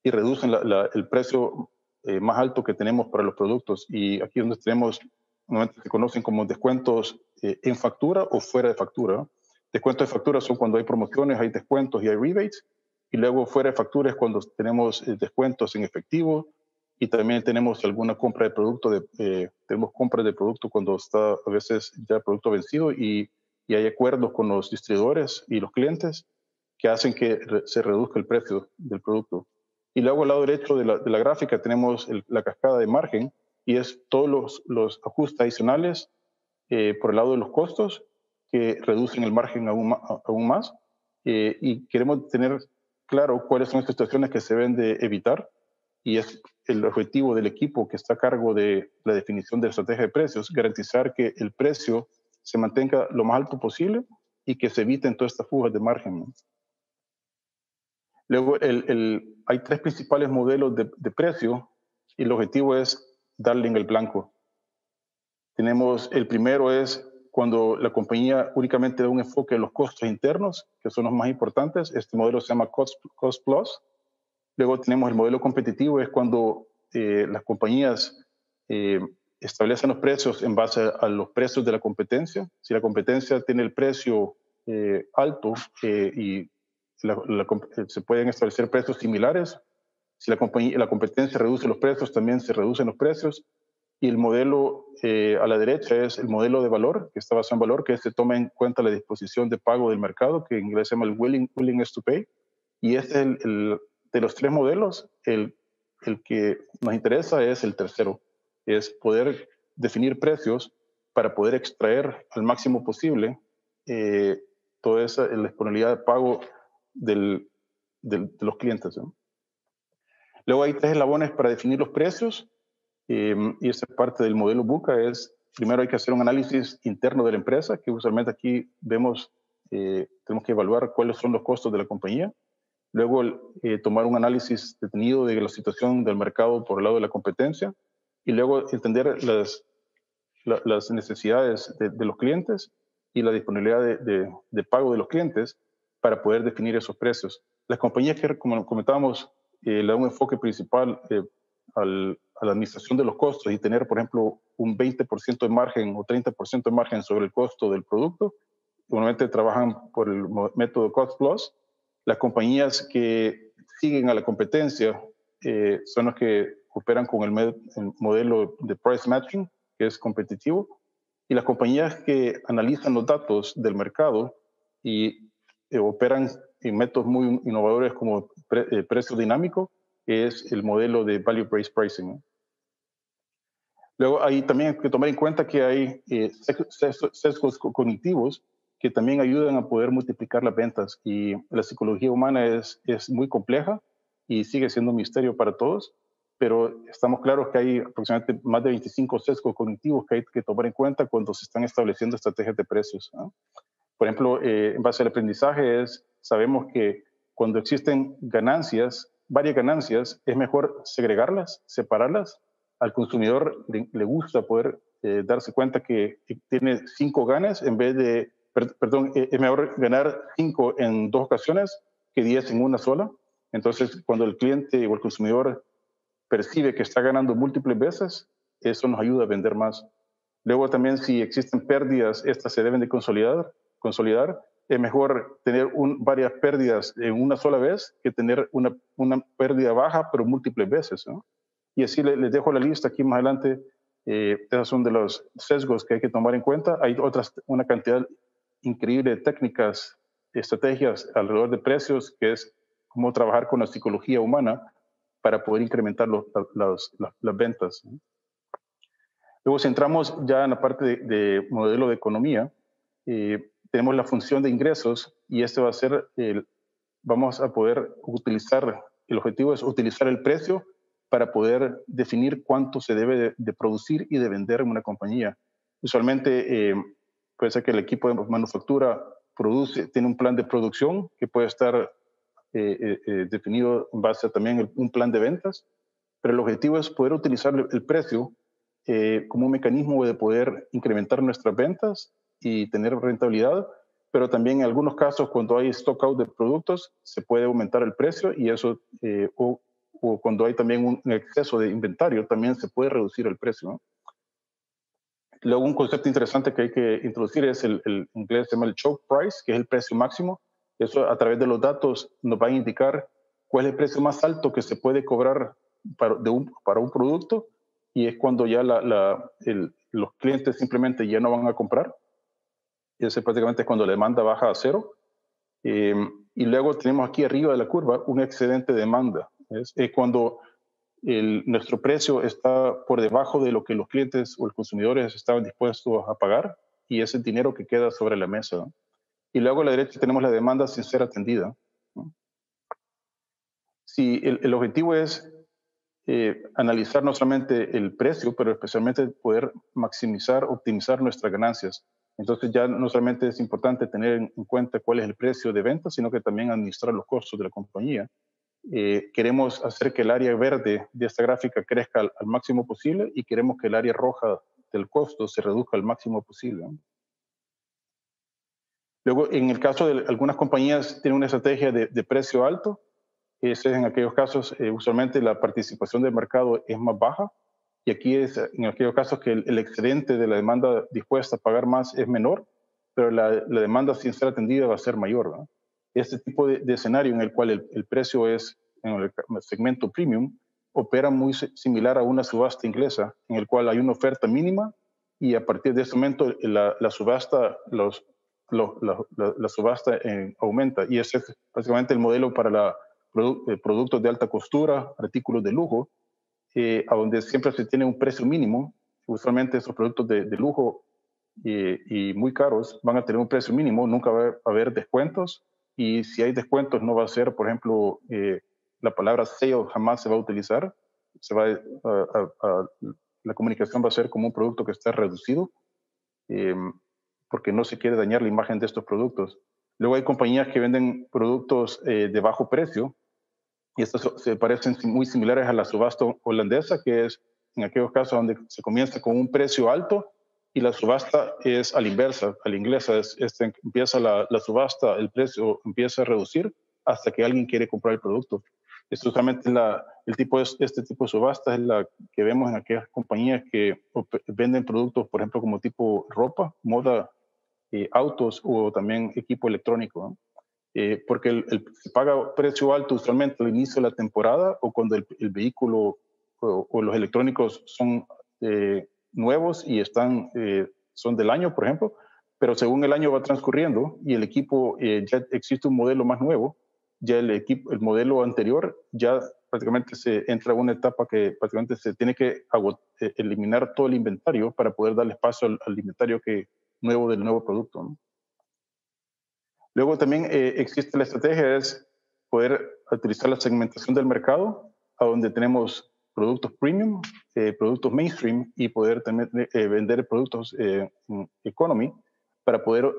y reducen la, la, el precio eh, más alto que tenemos para los productos. Y aquí donde tenemos, normalmente se conocen como descuentos eh, en factura o fuera de factura. Descuentos de factura son cuando hay promociones, hay descuentos y hay rebates. Y luego fuera de factura es cuando tenemos eh, descuentos en efectivo, y también tenemos alguna compra de producto, de, eh, tenemos compra de producto cuando está a veces ya el producto vencido y, y, hay acuerdos con los distribuidores y los clientes que hacen que se reduzca el precio del producto. Y luego al lado derecho de la, gráfica tenemos la cascada de margen y es todos los, los ajustes adicionales eh, por el lado de los costos que reducen el margen aún, aún más. Eh, y queremos tener claro cuáles son las situaciones que se deben de evitar y es el objetivo del equipo que está a cargo de la definición de la estrategia de precios, garantizar que el precio se mantenga lo más alto posible y que se eviten todas estas fugas de margen. Luego, hay tres principales modelos de, de, precio y el objetivo es darle en el blanco. Tenemos, el primero es cuando la compañía únicamente da un enfoque en los costos internos, que son los más importantes. Este modelo se llama Cost, cost Plus Luego tenemos el modelo competitivo, es cuando eh, las compañías eh, establecen los precios en base a, los precios de la competencia. Si la competencia tiene el precio eh, alto eh, y la, la, se pueden establecer precios similares, si la, la competencia reduce los precios, también se reducen los precios. Y el modelo eh, a la derecha es el modelo de valor, que está basado en valor, que se toma en cuenta la disposición de pago del mercado, que en inglés se llama el willing, willingness to pay. Y este es el, el, de los tres modelos, el, el que nos interesa es el tercero, es poder definir precios para poder extraer al máximo posible eh, toda esa la disponibilidad de pago del, de los clientes. ¿no? Luego hay tres eslabones para definir los precios eh, y esa parte del modelo Buca es, primero hay que hacer un análisis interno de la empresa, que usualmente aquí vemos, eh, tenemos que evaluar cuáles son los costos de la compañía luego eh, tomar un análisis detenido de la situación del mercado por el lado de la competencia y luego entender las, la, las necesidades de, los clientes y la disponibilidad de, pago de los clientes para poder definir esos precios. Las compañías que, como comentábamos, eh, le dan un enfoque principal eh, al, la administración de los costos y tener, por ejemplo, un 20% de margen o 30% de margen sobre el costo del producto, normalmente trabajan por el método Cost Plus. Las compañías que siguen a la competencia eh, son los que operan con el, modelo de price matching, que es competitivo, y las compañías que analizan los datos del mercado y eh, operan en métodos muy innovadores como eh, precio dinámico, que es el modelo de value-based pricing. Luego, ahí también hay que tomar en cuenta que hay eh, sesgos cognitivos que también ayudan a poder multiplicar las ventas. Y la psicología humana es, es muy compleja y sigue siendo un misterio para todos, pero estamos claros que hay aproximadamente más de 25 sesgos cognitivos que hay que tomar en cuenta cuando se están estableciendo estrategias de precios. Por ejemplo, eh, en base al aprendizaje, es, sabemos que cuando existen ganancias, varias ganancias, es mejor segregarlas, separarlas. Al consumidor le, gusta poder eh, darse cuenta que tiene cinco ganas en vez de, perdón, eh, es mejor ganar cinco en dos ocasiones que diez en una sola. Entonces, cuando el cliente o el consumidor percibe que está ganando múltiples veces, eso nos ayuda a vender más. Luego también si existen pérdidas, estas se deben de consolidar. consolidar. Es mejor tener varias pérdidas en una sola vez que tener una, pérdida baja, pero múltiples veces. Y así les, dejo la lista aquí más adelante. Eh, esos son de los sesgos que hay que tomar en cuenta. Hay otras, una cantidad increíble de técnicas, estrategias alrededor de precios, que es cómo trabajar con la psicología humana para poder incrementar los, las ventas. Luego, si entramos ya en la parte de, modelo de economía, eh, tenemos la función de ingresos y este va a ser, el, vamos a poder utilizar, el objetivo es utilizar el precio para poder definir cuánto se debe de, producir y de vender en una compañía. Usualmente eh, puede ser que el equipo de manufactura produce, tiene un plan de producción que puede estar eh, eh, eh, definido en base a también un plan de ventas, pero el objetivo es poder utilizar el precio como un mecanismo de poder incrementar nuestras ventas y tener rentabilidad, pero también en algunos casos cuando hay stock out de productos se puede aumentar el precio y eso, o, cuando hay también un exceso de inventario, también se puede reducir el precio. Luego un concepto interesante que hay que introducir es el, el inglés se llama el choke price, que es el precio máximo eso a través de los datos nos va a indicar cuál es el precio más alto que se puede cobrar para, un, producto y es cuando ya los clientes simplemente ya no van a comprar. Y ese prácticamente es cuando la demanda baja a cero. Eh, y luego tenemos aquí arriba de la curva un excedente de demanda. Es, cuando nuestro precio está por debajo de lo que los clientes o los consumidores estaban dispuestos a pagar y ese dinero que queda sobre la mesa. Y luego a la derecha tenemos la demanda sin ser atendida. Si el, objetivo es eh, analizar no solamente el precio, pero especialmente poder maximizar, optimizar nuestras ganancias. Entonces ya no solamente es importante tener en cuenta cuál es el precio de venta, sino que también administrar los costos de la compañía. Eh, queremos hacer que el área verde de esta gráfica crezca al, máximo posible y queremos que el área roja del costo se reduzca al máximo posible. Luego, en el caso de algunas compañías tienen una estrategia de, precio alto, es en aquellos casos eh, usualmente la participación del mercado es más baja y aquí es en aquellos casos que el, excedente de la demanda dispuesta a pagar más es menor, pero la, demanda sin ser atendida va a ser mayor. Este tipo de, escenario en el cual el, precio es en el segmento premium opera muy similar a una subasta inglesa en el cual hay una oferta mínima y a partir de ese momento la, la subasta, los, la, subasta aumenta y ese es básicamente el modelo para la, eh, productos de alta costura, artículos de lujo, eh, a donde siempre se tiene un precio mínimo. Usualmente esos productos de, lujo y, muy caros van a tener un precio mínimo, nunca va a haber descuentos y si hay descuentos no va a ser, por ejemplo, eh, la palabra sale jamás se va a utilizar, se va la comunicación va a ser como un producto que está reducido. Eh, porque no se quiere dañar la imagen de estos productos. Luego hay compañías que venden productos eh, de bajo precio y estos se parecen muy similares a la subasta holandesa, que es en aquellos casos donde se comienza con un precio alto y la subasta es a la inversa, a la inglesa, es, empieza la, subasta, el precio empieza a reducir hasta que alguien quiere comprar el producto. Es justamente la, el tipo de, este tipo de subasta es la que vemos en aquellas compañías que venden productos, por ejemplo, como tipo ropa, moda, eh, autos o también equipo electrónico. Eh, porque el, se paga precio alto usualmente al inicio de la temporada o cuando el, vehículo o, los electrónicos son eh, nuevos y están, son del año, por ejemplo, pero según el año va transcurriendo y el equipo, ya existe un modelo más nuevo, ya el, equipo, el modelo anterior ya prácticamente se entra a una etapa que prácticamente se tiene que eh, eliminar todo el inventario para poder darle espacio al, inventario que, nuevo del nuevo producto. Luego también eh, existe la estrategia es poder utilizar la segmentación del mercado, a donde tenemos productos premium, eh, productos mainstream y poder también vender productos economy para poder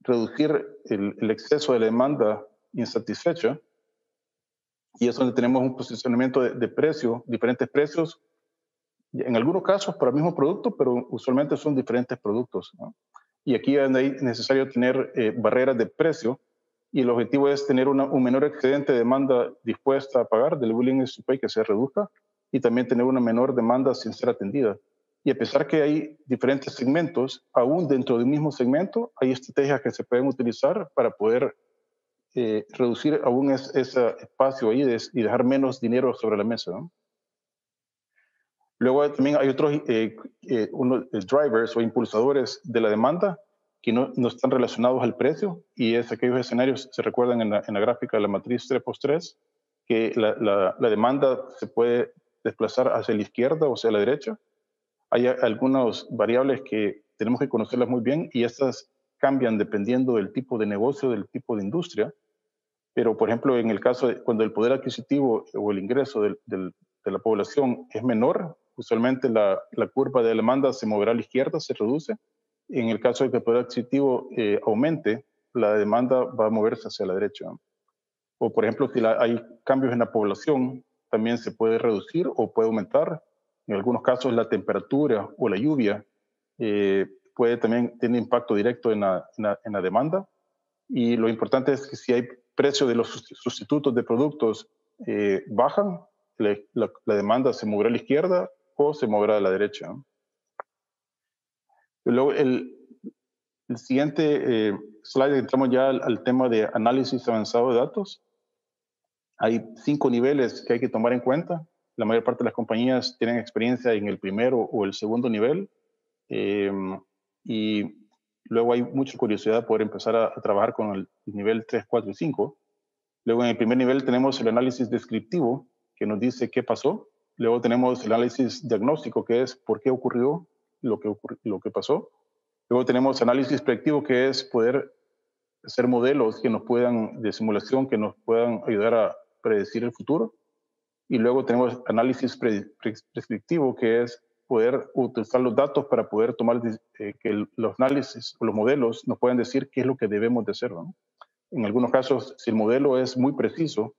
reducir el, el, exceso de la demanda insatisfecha y es donde tenemos un posicionamiento de, precio, diferentes precios, en algunos casos para el mismo producto, pero usualmente son diferentes productos. Y aquí es necesario tener eh, barreras de precio y el objetivo es tener un menor excedente de demanda dispuesta a pagar del willing to pay que se reduzca y también tener una menor demanda sin ser atendida. Y a pesar que hay diferentes segmentos, aún dentro del mismo segmento hay estrategias que se pueden utilizar para poder eh, reducir aún ese espacio ahí y dejar menos dinero sobre la mesa. Luego también hay otros eh, eh, drivers o impulsadores de la demanda que no, no, están relacionados al precio y es aquellos escenarios, se recuerdan en la, en la gráfica de la matriz 3x3, que la, la, la, demanda se puede desplazar hacia la izquierda o hacia la derecha. Hay algunas variables que tenemos que conocerlas muy bien y estas cambian dependiendo del tipo de negocio, del tipo de industria. Pero, por ejemplo, en el caso de cuando el poder adquisitivo o el ingreso de la población es menor, usualmente la, curva de demanda se moverá a la izquierda, se reduce. En el caso de que el poder adquisitivo eh, aumente, la demanda va a moverse hacia la derecha. O, por ejemplo, si hay cambios en la población, también se puede reducir o puede aumentar. En algunos casos, la temperatura o la lluvia eh, puede también tener impacto directo en la, en la, demanda. Y lo importante es que si hay precio de los sustitutos de productos eh, bajan, la, demanda se moverá a la izquierda se moverá a la derecha. Luego, el, el siguiente eh, slide, entramos ya al, tema de análisis avanzado de datos. Hay cinco niveles que hay que tomar en cuenta. La mayor parte de las compañías tienen experiencia en el primero o el segundo nivel. Eh, y luego hay mucha curiosidad por empezar a, trabajar con el nivel 3, 4 y 5. Luego en el primer nivel tenemos el análisis descriptivo, que nos dice qué pasó. Luego tenemos el análisis diagnóstico, que es por qué ocurrió lo que, lo que pasó. Luego tenemos análisis predictivo, que es poder hacer modelos que nos puedan, de simulación, que nos puedan ayudar a predecir el futuro. Y luego tenemos análisis prescriptivo, que es poder utilizar los datos para poder tomar eh, que los análisis o los modelos nos pueden decir qué es lo que debemos de hacer. En algunos casos, si el modelo es muy preciso,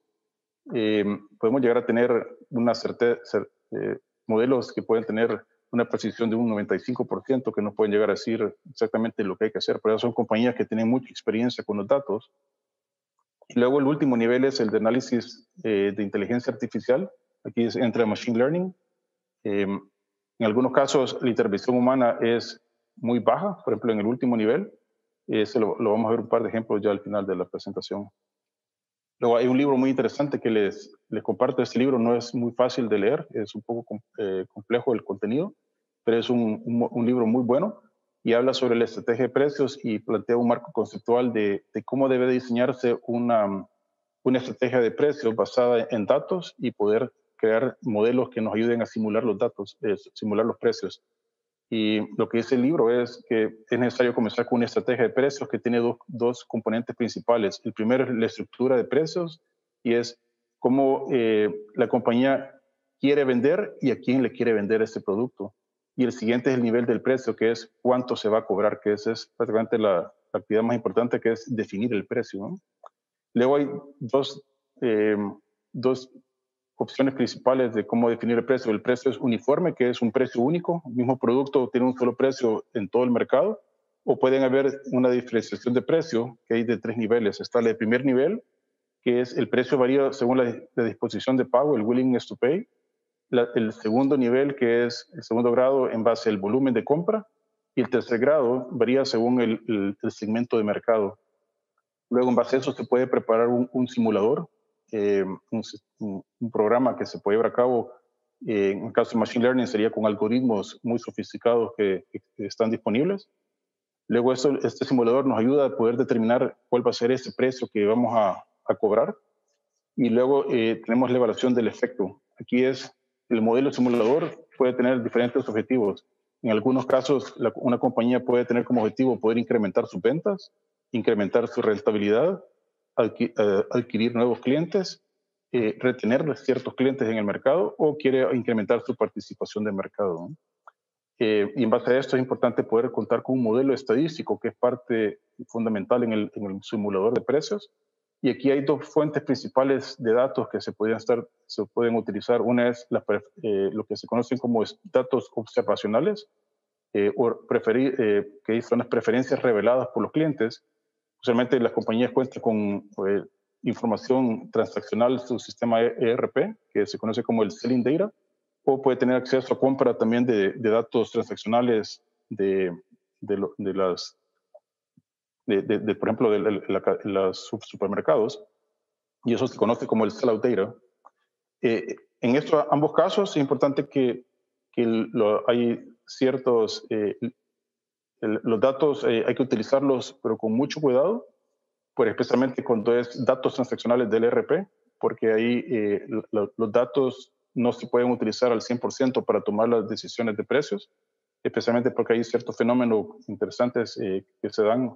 eh, podemos llegar a tener una certeza, eh, modelos que pueden tener una precisión de un 95% que nos pueden llegar a decir exactamente lo que hay que hacer. Pero son compañías que tienen mucha experiencia con los datos. Y luego el último nivel es el de análisis de inteligencia artificial. Aquí entra Machine Learning. En algunos casos, la intervención humana es muy baja, por ejemplo, en el último nivel. Ese lo, vamos a ver un par de ejemplos ya al final de la presentación. Luego hay un libro muy interesante que les, comparto. Este libro no es muy fácil de leer, es un poco eh, complejo el contenido, pero es un, libro muy bueno y habla sobre la estrategia de precios y plantea un marco conceptual de, cómo debe diseñarse una, una estrategia de precios basada en datos y poder crear modelos que nos ayuden a simular los datos, eh, simular los precios. Y lo que dice el libro es que es necesario comenzar con una estrategia de precios que tiene dos, dos componentes principales. El primero es la estructura de precios y es cómo eh, la compañía quiere vender y a quién le quiere vender este producto. Y el siguiente es el nivel del precio, que es cuánto se va a cobrar, que esa es prácticamente la, actividad más importante, que es definir el precio. Luego hay dos, eh, dos opciones principales de cómo definir el precio. El precio es uniforme, que es un precio único. El mismo producto tiene un solo precio en todo el mercado. O pueden haber una diferenciación de precio, que hay de tres niveles. Está el primer nivel, que es el precio varía según la, disposición de pago, el willingness to pay. el segundo nivel, que es el segundo grado, en base al volumen de compra. Y el tercer grado varía según el, segmento de mercado. Luego, en base a eso, se puede preparar un, simulador, eh, un, programa que se puede llevar a cabo. Eh, en el caso de Machine Learning sería con algoritmos muy sofisticados que, están disponibles. Luego, eso, este simulador nos ayuda a poder determinar cuál va a ser ese precio que vamos a, a cobrar. Y luego eh, tenemos la evaluación del efecto. Aquí es el modelo simulador puede tener diferentes objetivos. En algunos casos, una compañía puede tener como objetivo poder incrementar sus ventas, incrementar su rentabilidad, eh, adquirir nuevos clientes, eh, retener ciertos clientes en el mercado o quiere incrementar su participación de mercado. y en base a esto es importante poder contar con un modelo estadístico que es parte fundamental en el, simulador de precios y aquí hay dos fuentes principales de datos que se pueden, utilizar. Una es eh, lo que se conocen como datos observacionales, eh, o eh, que son las preferencias reveladas por los clientes. Usualmente las compañías cuentan con información transaccional su sistema ERP, que se conoce como el Selling Data, o puede tener acceso a compra también de, datos transaccionales de, de, de las de, por ejemplo, de, los supermercados, y eso se conoce como el sellout data. Eh, en estos ambos casos es importante que, que hay ciertos, eh, los datos eh, hay que utilizarlos, pero con mucho cuidado, pues especialmente cuando es datos transaccionales del ERP, porque ahí los datos no se pueden utilizar al 100% para tomar las decisiones de precios, especialmente porque hay ciertos fenómenos interesantes que se dan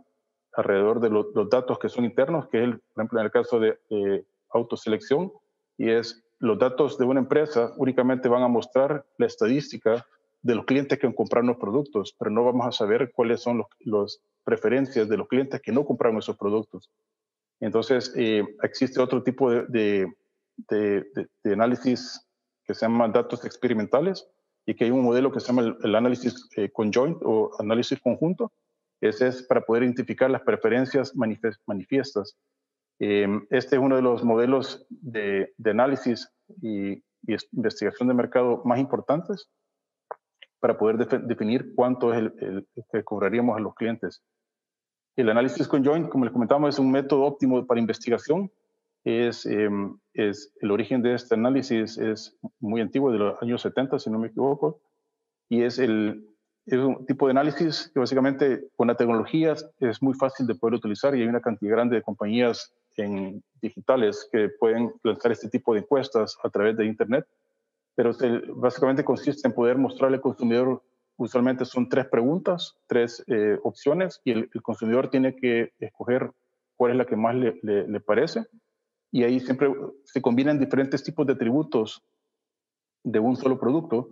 alrededor de los datos que son internos, que es, por ejemplo, en el caso de eh, autoselección, y es los datos de una empresa únicamente van a mostrar la estadística de los clientes que han comprado los productos, pero no vamos a saber cuáles son las los preferencias de los clientes que no compraron esos productos. Entonces, eh, existe otro tipo de, de, de, análisis que se llama datos experimentales y que hay un modelo que se llama el, análisis eh, conjoint o análisis conjunto, ese es para poder identificar las preferencias manifiestas. Em, este es uno de los modelos de, análisis y, investigación de mercado más importantes para poder definir cuánto es el, que cobraríamos a los clientes. El análisis conjoint, como les comentamos, es un método óptimo para investigación. Es, em, es, el origen de este análisis es muy antiguo, de los años 70, si no me equivoco, y es el, es un tipo de análisis que básicamente con la tecnología es muy fácil de poder utilizar y hay una cantidad grande de compañías en digitales que pueden lanzar este tipo de encuestas a través de Internet, pero básicamente consiste en poder mostrarle al consumidor, usualmente son tres preguntas, tres eh, opciones y el, consumidor tiene que escoger cuál es la que más le, parece y ahí siempre se combinan diferentes tipos de atributos de un solo producto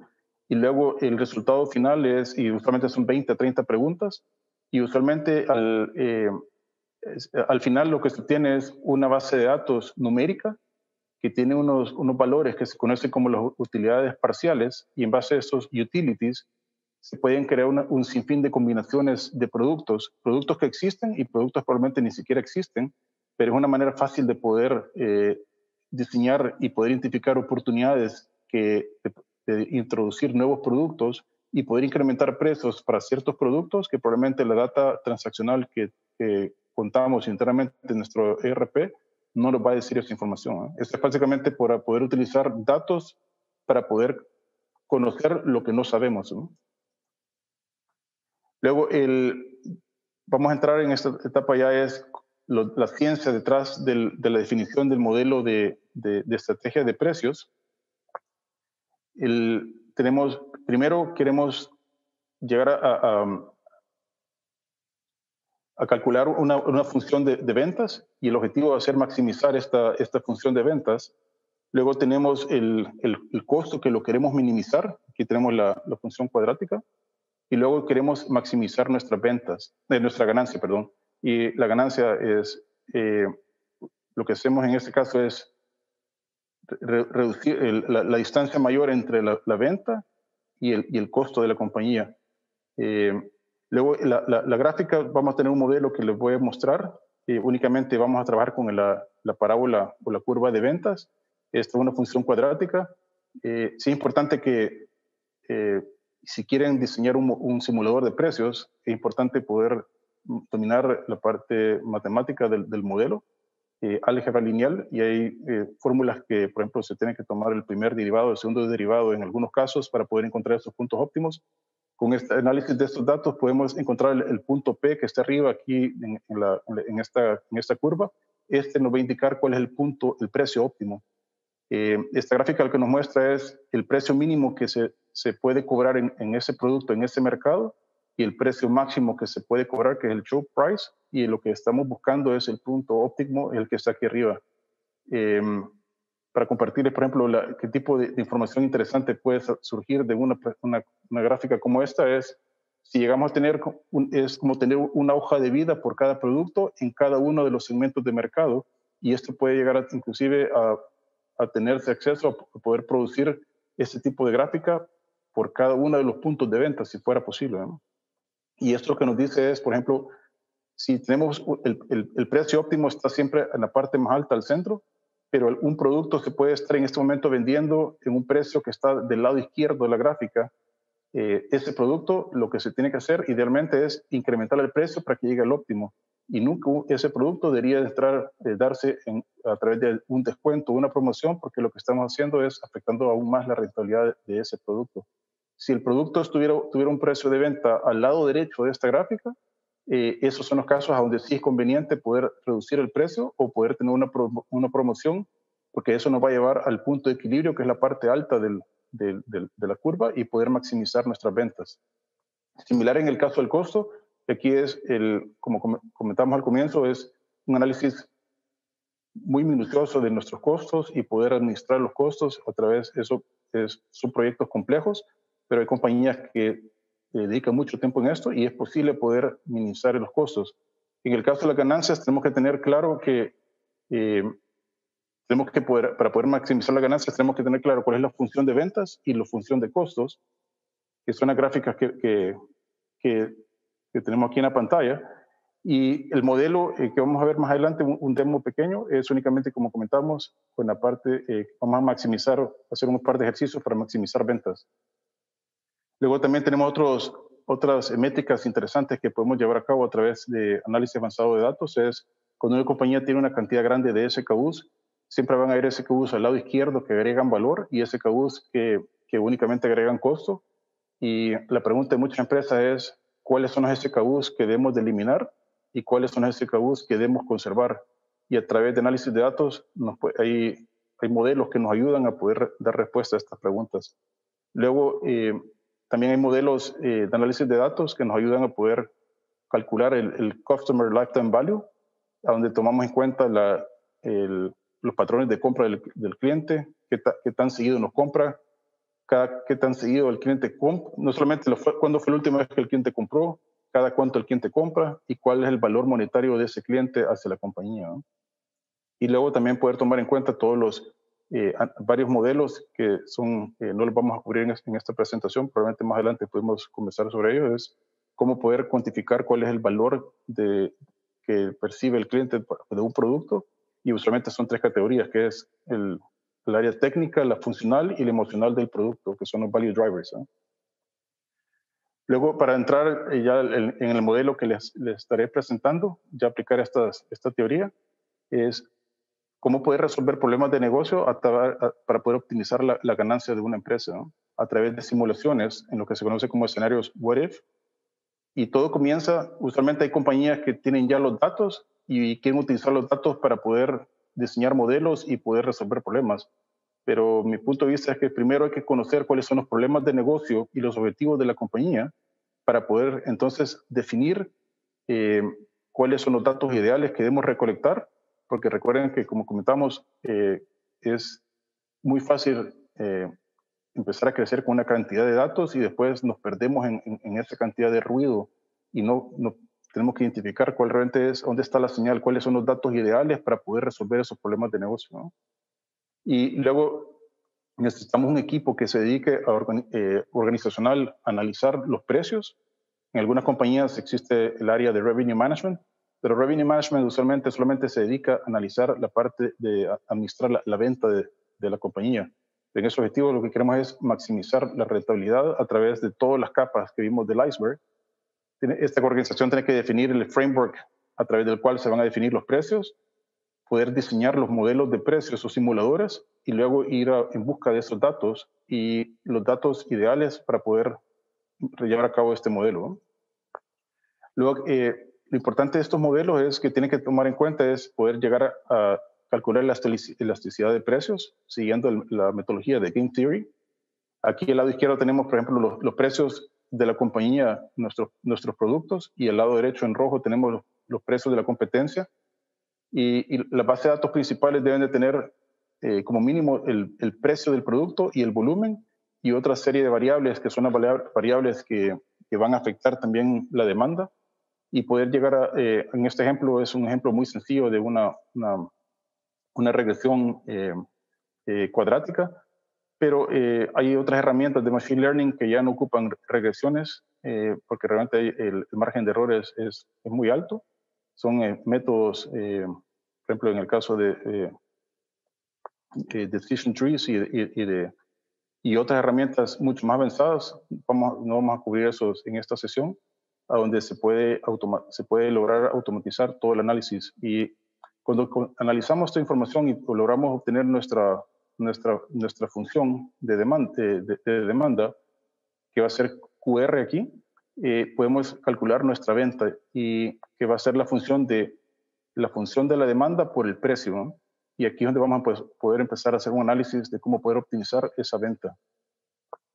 y luego el resultado final es, y usualmente son 20 a 30 preguntas, y usualmente al, eh, al final lo que se tiene es una base de datos numérica que tiene unos, unos valores que se conocen como las utilidades parciales, y en base a esos utilities se pueden crear un sinfín de combinaciones de productos, productos que existen y productos probablemente ni siquiera existen, pero es una manera fácil de poder eh, diseñar y poder identificar oportunidades que de introducir nuevos productos y poder incrementar precios para ciertos productos que probablemente la data transaccional que, contamos internamente en nuestro ERP no nos va a decir esa información. Esto es básicamente para poder utilizar datos para poder conocer lo que no sabemos. Luego, el, vamos a entrar en esta etapa ya es la ciencia detrás de la definición del modelo de, estrategia de precios tenemos, primero queremos llegar a, calcular una, una función de, ventas y el objetivo va a ser maximizar esta, esta función de ventas. Luego tenemos el, el, costo que lo queremos minimizar. Aquí tenemos la, la, función cuadrática. Y luego queremos maximizar nuestras ventas, eh, nuestra ganancia, perdón. Y la ganancia es, eh, lo que hacemos en este caso es reducir la, distancia mayor entre la, venta y el, y el, costo de la compañía. Eh, luego, la, gráfica, vamos a tener un modelo que les voy a mostrar, eh, únicamente vamos a trabajar con la, la, parábola o la curva de ventas. Esta es una función cuadrática. Eh, sí es importante que si quieren diseñar un, simulador de precios, es importante poder dominar la parte matemática del, del modelo, álgebra lineal, y hay fórmulas que, por ejemplo, se tiene que tomar el primer derivado, el segundo derivado en algunos casos para poder encontrar esos puntos óptimos con este análisis de estos datos podemos encontrar el, punto P que está arriba aquí en, esta, curva. Este nos va a indicar cuál es el punto, el precio óptimo. Eh, esta gráfica lo que nos muestra es el precio mínimo que se, puede cobrar en, ese producto, en ese mercado, y el precio máximo que se puede cobrar, que es el show price, y lo que estamos buscando es el punto óptimo, el que está aquí arriba. Eh, para compartirles, por ejemplo, la, qué tipo de, información interesante puede surgir de una, una, una, gráfica como esta es si llegamos a tener, un, es como tener una hoja de vida por cada producto en cada uno de los segmentos de mercado y esto puede llegar a, inclusive a, a tenerse acceso a poder producir ese tipo de gráfica por cada uno de los puntos de venta, si fuera posible. ¿no? Y esto lo que nos dice es, por ejemplo, si tenemos el, el, el precio óptimo está siempre en la parte más alta al centro, pero un producto se puede estar en este momento vendiendo en un precio que está del lado izquierdo de la gráfica. Eh, ese producto lo que se tiene que hacer idealmente es incrementar el precio para que llegue al óptimo. Y nunca ese producto debería entrar, darse a través de un descuento o una promoción, porque lo que estamos haciendo es afectando aún más la rentabilidad de ese producto. Si el producto tuviera un precio de venta al lado derecho de esta gráfica, eh, esos son los casos donde sí es conveniente poder reducir el precio o poder tener una, promoción, porque eso nos va a llevar al punto de equilibrio, que es la parte alta de la curva, y poder maximizar nuestras ventas. Similar en el caso del costo, aquí es, el, como comentamos al comienzo, es un análisis muy minucioso de nuestros costos y poder administrar los costos a través, eso es, son proyectos complejos, pero hay compañías que dedica mucho tiempo en esto y es posible poder minimizar los costos. En el caso de las ganancias, tenemos que tener claro que eh, tenemos que poder, para poder maximizar las ganancias, tenemos que tener claro cuál es la función de ventas y la función de costos, que son las gráficas que, que, que, tenemos aquí en la pantalla. Y el modelo eh, que vamos a ver más adelante, un, demo pequeño, es únicamente, como comentamos, con la parte, eh, vamos a maximizar, hacer un par de ejercicios para maximizar ventas. Luego también tenemos otros, otras métricas interesantes que podemos llevar a cabo a través de análisis avanzado de datos. Es cuando una compañía tiene una cantidad grande de SKUs, siempre van a haber SKUs al lado izquierdo que agregan valor y SKUs que, que únicamente agregan costo. Y la pregunta de muchas empresas es, ¿cuáles son los SKUs que debemos de eliminar y cuáles son los SKUs que debemos conservar? Y a través de análisis de datos nos, hay, hay modelos que nos ayudan a poder dar respuesta a estas preguntas. Luego, eh, también hay modelos eh, de análisis de datos que nos ayudan a poder calcular el, Customer Lifetime Value, a donde tomamos en cuenta la, los patrones de compra del, cliente, qué, qué, tan seguido nos compra, cada, qué tan seguido el cliente compra, no solamente lo fue, cuándo fue la última vez que el cliente compró, cada cuánto el cliente compra y cuál es el valor monetario de ese cliente hacia la compañía. Y luego también poder tomar en cuenta todos los eh, varios modelos que son, eh, no los vamos a cubrir en, esta presentación, probablemente más adelante podemos conversar sobre ello, es cómo poder cuantificar cuál es el valor que percibe el cliente de un producto y usualmente son tres categorías, que es el, área técnica, la funcional y la emocional del producto, que son los value drivers. Luego, para entrar eh, ya en, el modelo que les, les, estaré presentando, ya aplicar estas, esta teoría, es cómo poder resolver problemas de negocio para poder optimizar la, ganancia de una empresa a través de simulaciones en lo que se conoce como escenarios what if. Y todo comienza, usualmente hay compañías que tienen ya los datos y quieren utilizar los datos para poder diseñar modelos y poder resolver problemas. Pero mi punto de vista es que primero hay que conocer cuáles son los problemas de negocio y los objetivos de la compañía para poder entonces definir eh, cuáles son los datos ideales que debemos recolectar porque recuerden que como comentamos, eh, es muy fácil eh, empezar a crecer con una cantidad de datos y después nos perdemos en, esa cantidad de ruido y no, tenemos que identificar cuál realmente es, dónde está la señal, cuáles son los datos ideales para poder resolver esos problemas de negocio. Y luego necesitamos un equipo que se dedique a eh, organizacional analizar los precios. En algunas compañías existe el área de revenue management, Pero Revenue Management usualmente solamente se dedica a analizar la parte de administrar la, venta de, de, la compañía. En ese objetivo lo que queremos es maximizar la rentabilidad a través de todas las capas que vimos del iceberg. Esta organización tiene que definir el framework a través del cual se van a definir los precios, poder diseñar los modelos de precios o simuladores y luego ir en busca de esos datos y los datos ideales para poder llevar a cabo este modelo. Luego, eh, lo importante de estos modelos es que tienen que tomar en cuenta es poder llegar a, calcular la elasticidad de precios siguiendo la metodología de Game Theory. Aquí al lado izquierdo tenemos, por ejemplo, los, los precios de la compañía, nuestros nuestros productos, y al lado derecho en rojo tenemos los, los precios de la competencia. Y, y las bases de datos principales deben de tener eh, como mínimo el, el, precio del producto y el volumen y otra serie de variables que son las variables que, que van a afectar también la demanda y poder llegar a, eh, en este ejemplo es un ejemplo muy sencillo de una, una, regresión eh, cuadrática, pero hay otras herramientas de Machine Learning que ya no ocupan regresiones porque realmente el, margen de errores es, es muy alto. Son eh, métodos, eh, por ejemplo, en el caso de eh, decision trees y, y, y, otras herramientas mucho más avanzadas, vamos, no vamos a cubrir eso en esta sesión, a donde se puede, se puede lograr automatizar todo el análisis. Y cuando analizamos esta información y logramos obtener nuestra, nuestra, nuestra función de demanda, de, de demanda, que va a ser QR aquí, eh, podemos calcular nuestra venta y que va a ser la función de la función de la demanda por el precio. Y aquí es donde vamos a pues, poder empezar a hacer un análisis de cómo poder optimizar esa venta.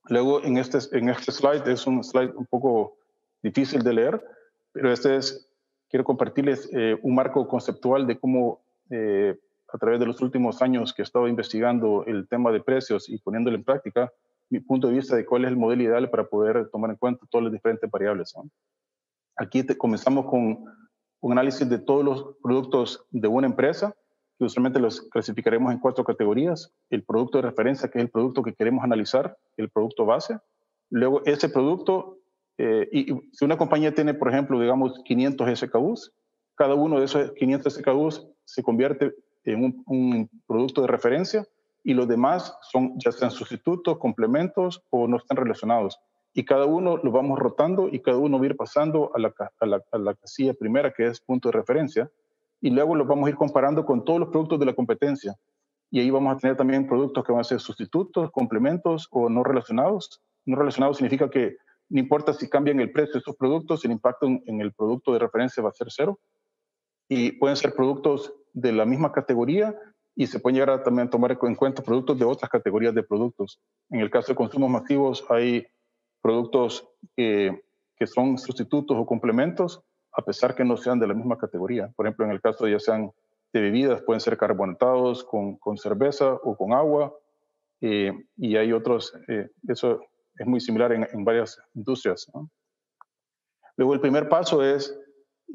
Luego, en este, en este slide, es un slide un poco difícil de leer, pero este es, quiero compartirles eh, un marco conceptual de cómo eh, a través de los últimos años que he estado investigando el tema de precios y poniéndolo en práctica, mi punto de vista de cuál es el modelo ideal para poder tomar en cuenta todas las diferentes variables. Aquí comenzamos con un análisis de todos los productos de una empresa, que usualmente los clasificaremos en cuatro categorías. El producto de referencia, que es el producto que queremos analizar, el producto base. Luego, ese producto, eh, y, si una compañía tiene, por ejemplo, digamos, 500 SKUs, cada uno de esos 500 SKUs se convierte en un, producto de referencia y los demás son ya sean sustitutos, complementos o no están relacionados. Y cada uno lo vamos rotando y cada uno va a ir pasando a la, a la, a la casilla primera, que es punto de referencia, y luego los vamos a ir comparando con todos los productos de la competencia. Y ahí vamos a tener también productos que van a ser sustitutos, complementos o no relacionados. No relacionados significa que no importa si cambian el precio de estos productos, el impacto en el producto de referencia va a ser cero. Y pueden ser productos de la misma categoría y se pueden llegar a también tomar en cuenta productos de otras categorías de productos. En el caso de consumos masivos hay productos que, son sustitutos o complementos, a pesar que no sean de la misma categoría. Por ejemplo, en el caso de ya sean de bebidas, pueden ser carbonatados con, con cerveza o con agua, eh, y hay otros, eh, eso es muy similar en, en varias industrias. Luego, el primer paso es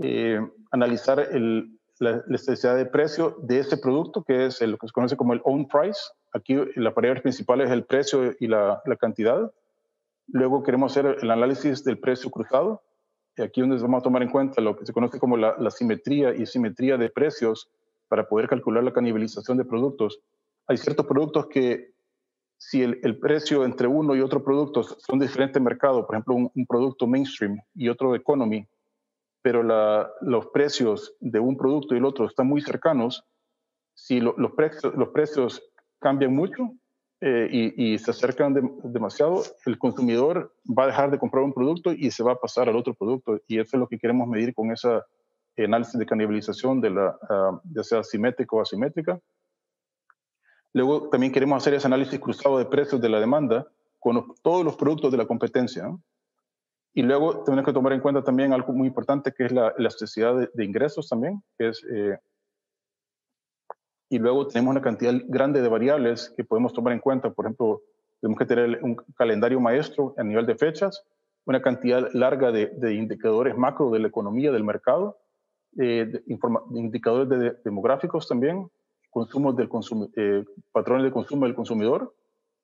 eh, analizar el, la elasticidad de precio de ese producto, que es lo que se conoce como el own price. Aquí la variable principal es el precio y la, la cantidad. Luego queremos hacer el análisis del precio cruzado. Y aquí donde vamos a tomar en cuenta lo que se conoce como la, la simetría y simetría de precios para poder calcular la canibalización de productos. Hay ciertos productos que si el, el, precio entre uno y otro producto son de diferente mercado, por ejemplo, un, un producto mainstream y otro economy, pero la, los precios de un producto y el otro están muy cercanos, si lo, los, precios, los precios cambian mucho eh, y, y, se acercan de, demasiado, el consumidor va a dejar de comprar un producto y se va a pasar al otro producto. Y eso es lo que queremos medir con esa análisis de canibalización, de la, uh, ya sea simétrica o asimétrica. Luego también queremos hacer ese análisis cruzado de precios de la demanda con todos los productos de la competencia. Y luego tenemos que tomar en cuenta también algo muy importante que es la elasticidad de, ingresos también, que es, eh, y luego tenemos una cantidad grande de variables que podemos tomar en cuenta. Por ejemplo, tenemos que tener un calendario maestro a nivel de fechas, una cantidad larga de, indicadores macro de la economía, del mercado, eh, de indicadores de demográficos también, consumos del consum eh, patrones de consumo del consumidor,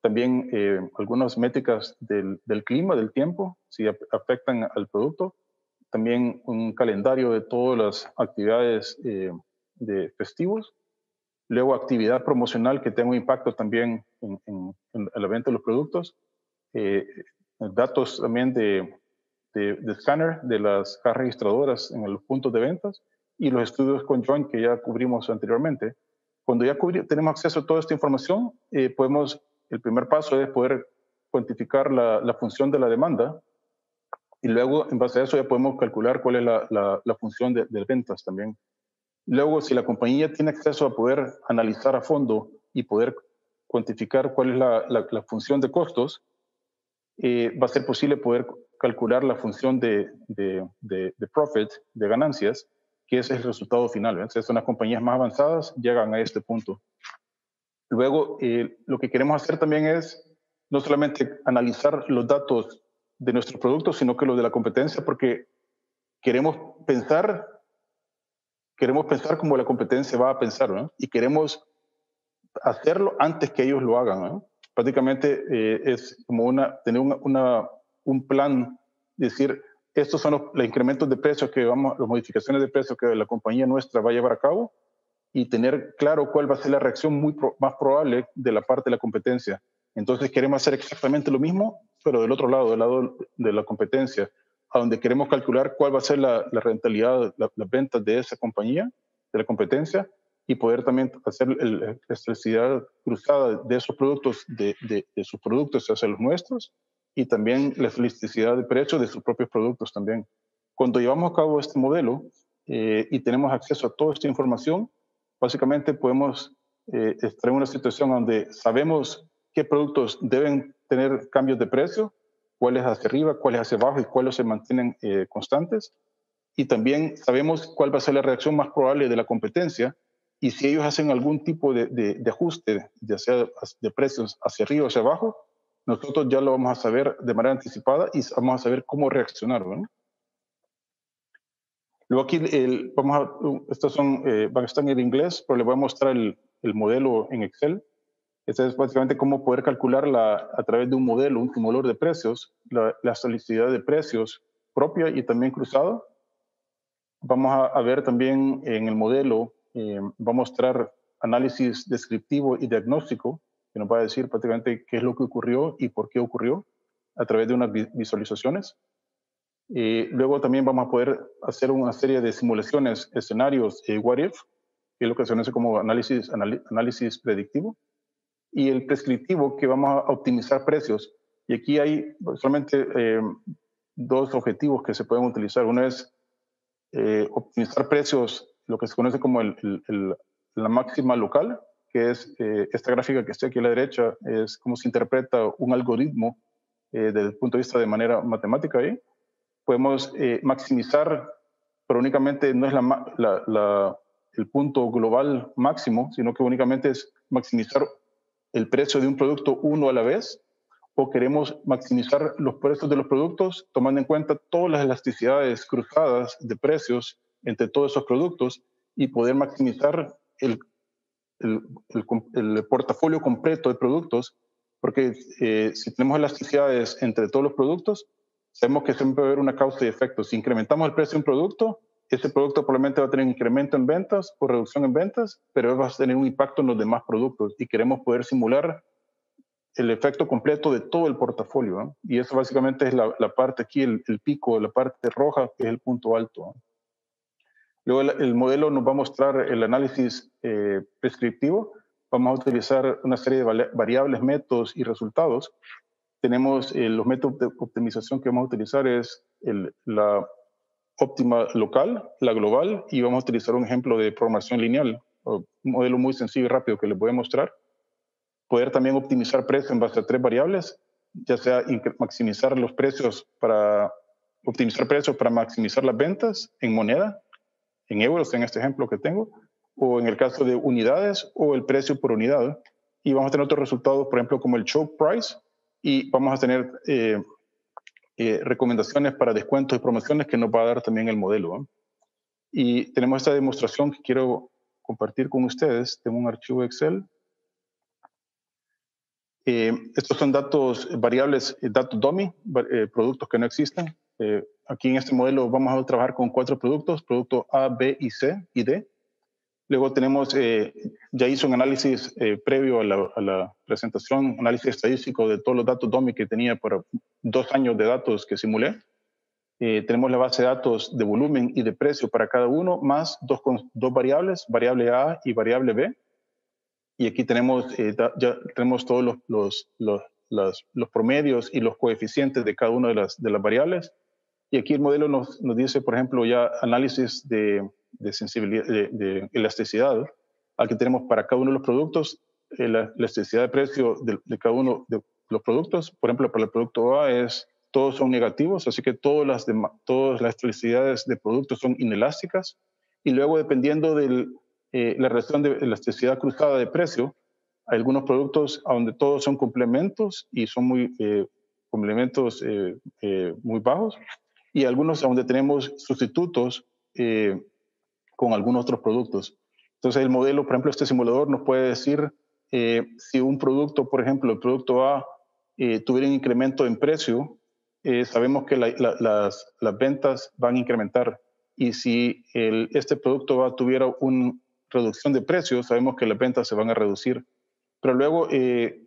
también eh, algunas métricas del, del, clima, del tiempo, si afectan al producto, también un calendario de todas las actividades eh, de festivos, luego actividad promocional que tenga un impacto también en, en, la venta de los productos, eh, datos también de, de, de, scanner de las cajas registradoras en los puntos de ventas y los estudios conjoint que ya cubrimos anteriormente. Cuando ya tenemos acceso a toda esta información, eh, podemos, el primer paso es poder cuantificar la, función de la demanda y luego en base a eso ya podemos calcular cuál es la, función de, de, ventas también. Luego, si la compañía tiene acceso a poder analizar a fondo y poder cuantificar cuál es la, función de costos, eh, va a ser posible poder calcular la función de, de, de, de profit, de ganancias, que es el resultado final. Entonces, son las compañías más avanzadas llegan a este punto. Luego, eh, lo que queremos hacer también es no solamente analizar los datos de nuestros productos, sino que los de la competencia, porque queremos pensar, queremos pensar como la competencia va a pensar, y queremos hacerlo antes que ellos lo hagan. Prácticamente eh, es como tener un plan, decir, estos son los, incrementos de precios que vamos, las modificaciones de precios que la compañía nuestra va a llevar a cabo y tener claro cuál va a ser la reacción muy más probable de la parte de la competencia. Entonces queremos hacer exactamente lo mismo, pero del otro lado, del lado de la competencia, a donde queremos calcular cuál va a ser la, rentabilidad, las la ventas de esa compañía, de la competencia, y poder también hacer la electricidad cruzada de esos productos, de sus productos hacia los nuestros, y también la elasticidad de precios de sus propios productos también. Cuando llevamos a cabo este modelo eh, y tenemos acceso a toda esta información, básicamente podemos eh, estar en una situación donde sabemos qué productos deben tener cambios de precio, cuáles hacia arriba, cuáles hacia abajo y cuáles se mantienen eh, constantes. Y también sabemos cuál va a ser la reacción más probable de la competencia y si ellos hacen algún tipo de ajuste, ya sea de precios hacia arriba o hacia abajo, nosotros ya lo vamos a saber de manera anticipada y vamos a saber cómo reaccionar. ¿no? Luego aquí, el, vamos a, estos son, eh, van a estar en inglés, pero les voy a mostrar el, el modelo en Excel. Este es básicamente cómo poder calcular la, a través de un modelo, un simulador de precios, la, la de precios propia y también cruzada. Vamos a, a ver también en el modelo, eh, va a mostrar análisis descriptivo y diagnóstico que nos va a decir prácticamente qué es lo que ocurrió y por qué ocurrió a través de unas visualizaciones. Y luego también vamos a poder hacer una serie de simulaciones, escenarios, eh, what if, que es lo que se conoce como análisis, análisis predictivo, y el prescriptivo, que vamos a optimizar precios. Y aquí hay solamente eh, dos objetivos que se pueden utilizar. Uno es eh, optimizar precios, lo que se conoce como la máxima local, que es eh, esta gráfica que está aquí a la derecha, es cómo se interpreta un algoritmo eh, desde el punto de vista de manera matemática ahí. Podemos eh, maximizar, pero únicamente no es la, la, el punto global máximo, sino que únicamente es maximizar el precio de un producto uno a la vez, o queremos maximizar los precios de los productos tomando en cuenta todas las elasticidades cruzadas de precios entre todos esos productos y poder maximizar el el, portafolio completo de productos, porque eh, si tenemos elasticidades entre todos los productos, sabemos que siempre va a haber una causa y efecto. Si incrementamos el precio de un producto, ese producto probablemente va a tener incremento en ventas o reducción en ventas, pero va a tener un impacto en los demás productos y queremos poder simular el efecto completo de todo el portafolio. Y eso básicamente es la, parte aquí, el, pico, la parte roja, que es el punto alto. Luego el, modelo nos va a mostrar el análisis eh, prescriptivo. Vamos a utilizar una serie de variables, métodos y resultados. Tenemos eh, los métodos de optimización que vamos a utilizar es la óptima local, la global, y vamos a utilizar un ejemplo de programación lineal, un modelo muy sencillo y rápido que les voy a mostrar. Poder también optimizar precios en base a tres variables, ya sea maximizar los precios para optimizar precios para maximizar las ventas en moneda, en euros en este ejemplo que tengo, o en el caso de unidades o el precio por unidad. Y vamos a tener otros resultados, por ejemplo, como el choke price, y vamos a tener eh, eh, recomendaciones para descuentos y promociones que nos va a dar también el modelo. Y tenemos esta demostración que quiero compartir con ustedes. Tengo un archivo Excel. Eh, estos son datos variables, datos dummy, productos que no existen. Eh, aquí en este modelo vamos a trabajar con cuatro productos, producto A, B y C y D. Luego tenemos, eh, ya hizo un análisis eh, previo a la, a presentación, análisis estadístico de todos los datos DOMI que tenía por dos años de datos que simulé. Eh, tenemos la base de datos de volumen y de precio para cada uno, más dos, variables, variable A y variable B. Y aquí tenemos, ya tenemos todos los, promedios y los coeficientes de cada una de las variables. Y aquí el modelo nos, nos dice, por ejemplo, ya análisis de, de sensibilidad, de, elasticidad, al que tenemos para cada uno de los productos, eh, la elasticidad de precio de, cada uno de los productos. Por ejemplo, para el producto A es todos son negativos, así que todas las, todas las elasticidades de productos son inelásticas. Y luego, dependiendo de eh, la relación de elasticidad cruzada de precio, hay algunos productos donde todos son complementos y son muy eh, complementos muy bajos, y algunos donde tenemos sustitutos con algunos otros productos. Entonces el modelo, por ejemplo, este simulador nos puede decir eh, si un producto, por ejemplo, el producto A eh, tuviera un incremento en precio, eh, sabemos que las, ventas van a incrementar. Y si este producto A tuviera una reducción de precio, sabemos que las ventas se van a reducir. Pero luego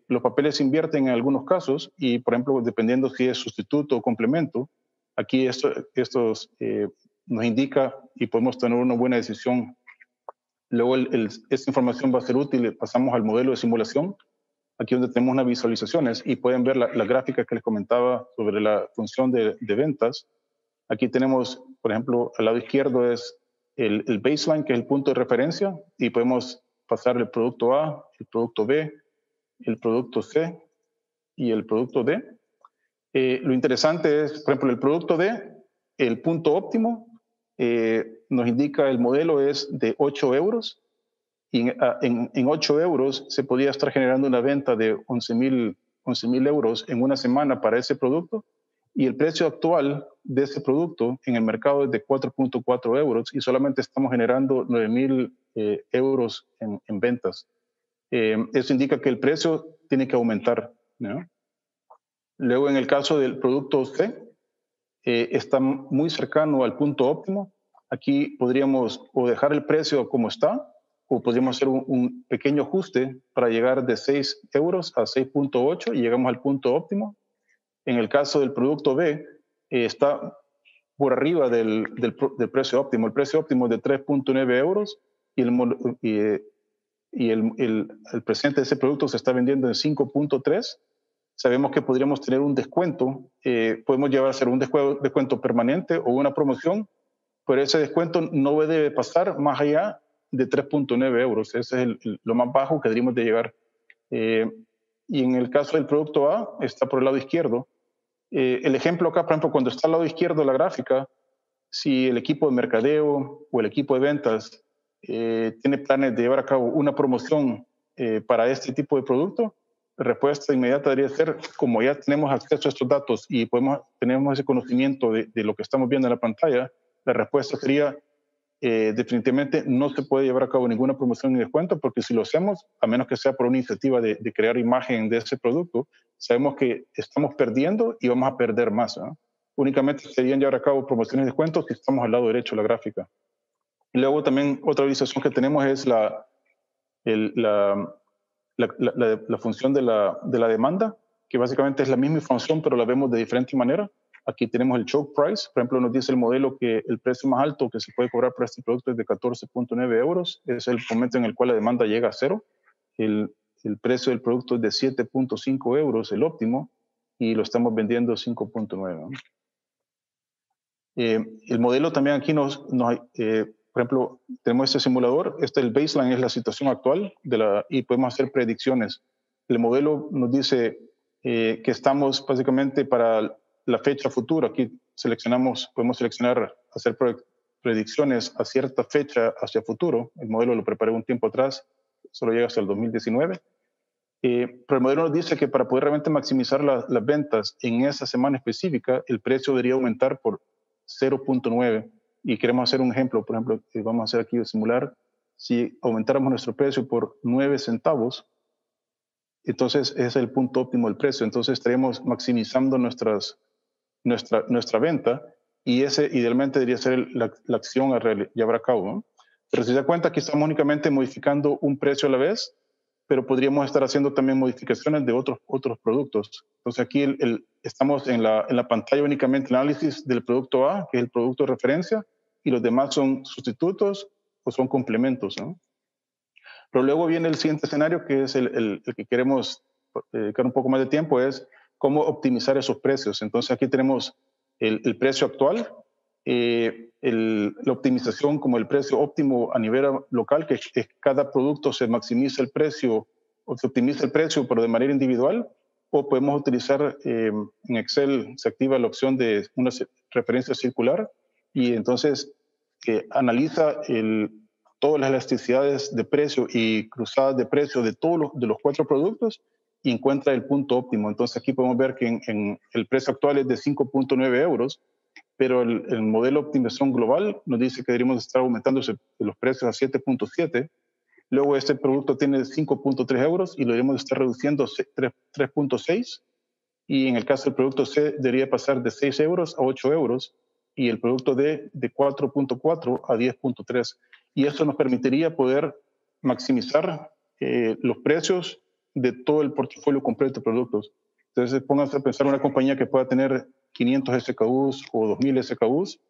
los papeles se invierten en algunos casos y, por ejemplo, dependiendo si es sustituto o complemento, aquí esto, estos nos indica y podemos tener una buena decisión. Luego esta información va a ser útil, pasamos al modelo de simulación, aquí donde tenemos unas visualizaciones y pueden ver la, gráfica que les comentaba sobre la función de, ventas. Aquí tenemos, por ejemplo, al lado izquierdo es el, baseline, que es el punto de referencia, y podemos pasar el producto A, el producto B, el producto C y el producto D. Eh, lo interesante es, por ejemplo, el producto D, el punto óptimo eh, nos indica el modelo es de 8 euros y en, en, 8 euros se podía estar generando una venta de 11 mil 11 euros en una semana para ese producto y el precio actual de ese producto en el mercado es de 4.4 euros y solamente estamos generando 9 mil eh, euros en, en ventas. Eso indica que el precio tiene que aumentar. ¿no? Luego, en el caso del producto C, eh, está muy cercano al punto óptimo. Aquí podríamos o dejar el precio como está o podríamos hacer un, pequeño ajuste para llegar de 6 euros a 6.8 y llegamos al punto óptimo. En el caso del producto B, eh, está por arriba del, precio óptimo. El precio óptimo es de 3.9 euros y, el, y, el presente de ese producto se está vendiendo en 5.3 sabemos que podríamos tener un descuento, eh, podemos llevar a hacer un descuento permanente o una promoción, pero ese descuento no debe pasar más allá de 3.9 euros. Ese es lo más bajo que deberíamos de llegar. Eh, y en el caso del producto A, está por el lado izquierdo. Eh, el ejemplo acá, por ejemplo, cuando está al lado izquierdo de la gráfica, si el equipo de mercadeo o el equipo de ventas tiene planes de llevar a cabo una promoción para este tipo de producto, respuesta inmediata debería ser, como ya tenemos acceso a estos datos y podemos, tenemos ese conocimiento de, lo que estamos viendo en la pantalla, la respuesta sería, eh, definitivamente no se puede llevar a cabo ninguna promoción ni descuento, porque si lo hacemos, a menos que sea por una iniciativa de, crear imagen de ese producto, sabemos que estamos perdiendo y vamos a perder más. Únicamente serían llevar a cabo promociones y descuentos si estamos al lado derecho de la gráfica. Y luego también otra visualización que tenemos es la, el, la, la, función de la, de la, demanda, que básicamente es la misma función, pero la vemos de diferente manera. Aquí tenemos el choke price, por ejemplo, nos dice el modelo que el precio más alto que se puede cobrar por este producto es de 14.9 euros, es el momento en el cual la demanda llega a cero. El, el precio del producto es de 7.5 euros, el óptimo, y lo estamos vendiendo 5.9. Eh, el modelo también aquí nos, nos eh, por ejemplo, tenemos este simulador, este el baseline es la situación actual de la, y podemos hacer predicciones. El modelo nos dice eh, que estamos básicamente para la fecha futura. Aquí seleccionamos, podemos seleccionar, hacer predicciones a cierta fecha hacia futuro. El modelo lo preparé un tiempo atrás, solo llega hasta el 2019. Eh, pero el modelo nos dice que para poder realmente maximizar las ventas en esa semana específica, el precio debería aumentar por 0.9 y queremos hacer un ejemplo, por ejemplo, que vamos a hacer aquí simular, si aumentáramos nuestro precio por 9 centavos, entonces es el punto óptimo del precio, entonces estaríamos maximizando nuestras, nuestra, nuestra venta y ese idealmente debería ser la, acción a llevar a cabo. Pero si se da cuenta que estamos únicamente modificando un precio a la vez, pero podríamos estar haciendo también modificaciones de otros, otros productos. Entonces aquí el, estamos en la, en la pantalla únicamente el análisis del producto A, que es el producto de referencia, y los demás son sustitutos o son complementos. ¿no? Pero luego viene el siguiente escenario, que es el, el, que queremos dedicar un poco más de tiempo, es cómo optimizar esos precios. Entonces aquí tenemos el, el precio actual, eh, la optimización como el precio óptimo a nivel local, que, que cada producto se maximiza el precio o se optimiza el precio, pero de manera individual, o podemos utilizar eh, en Excel, se activa la opción de una referencia circular y entonces que analiza el, todas las elasticidades de precio y cruzadas de precio de todos los, de los cuatro productos y encuentra el punto óptimo. Entonces aquí podemos ver que en, el precio actual es de 5.9 euros, pero el, el, modelo de optimización global nos dice que deberíamos estar aumentando los precios a 7.7. Luego este producto tiene 5.3 euros y lo deberíamos estar reduciendo a 3.6. Y en el caso del producto C debería pasar de 6 euros a 8 euros y el producto D de 4.4 a 10.3 y eso nos permitiría poder maximizar eh, los precios de todo el portafolio completo de productos. Entonces, pónganse a pensar una compañía que pueda tener 500 SKUs o 2000 SKUs,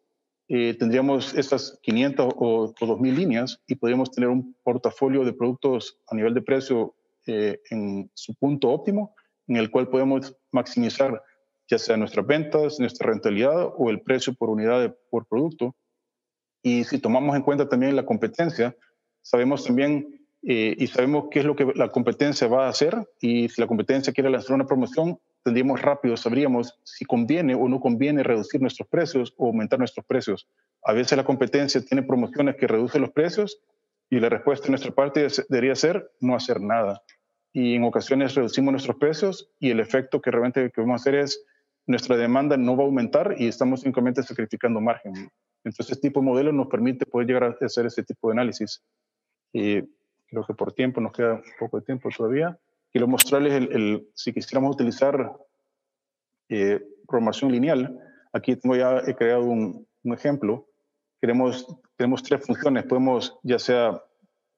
eh, tendríamos esas 500 o, 2000 líneas y podríamos tener un portafolio de productos a nivel de precio eh, en su punto óptimo, en el cual podemos maximizar ya sea nuestras ventas, nuestra rentabilidad o el precio por unidad por producto. Y si tomamos en cuenta también la competencia, sabemos también eh, y sabemos qué es lo que la competencia va a hacer y si la competencia quiere lanzar una promoción, tendríamos rápido, sabríamos si conviene o no conviene reducir nuestros precios o aumentar nuestros precios. A veces la competencia tiene promociones que reducen los precios y la respuesta de nuestra parte debería ser no hacer nada. Y en ocasiones reducimos nuestros precios y el efecto que realmente que vamos a hacer es nuestra demanda no va a aumentar y estamos simplemente sacrificando margen. Entonces, este tipo de modelo nos permite poder llegar a hacer ese tipo de análisis. Y creo que por tiempo, nos queda un poco de tiempo todavía. Quiero mostrarles, el, si quisiéramos utilizar eh, programación lineal, aquí tengo ya, he creado un, ejemplo. Queremos, tenemos tres funciones. Podemos, ya sea,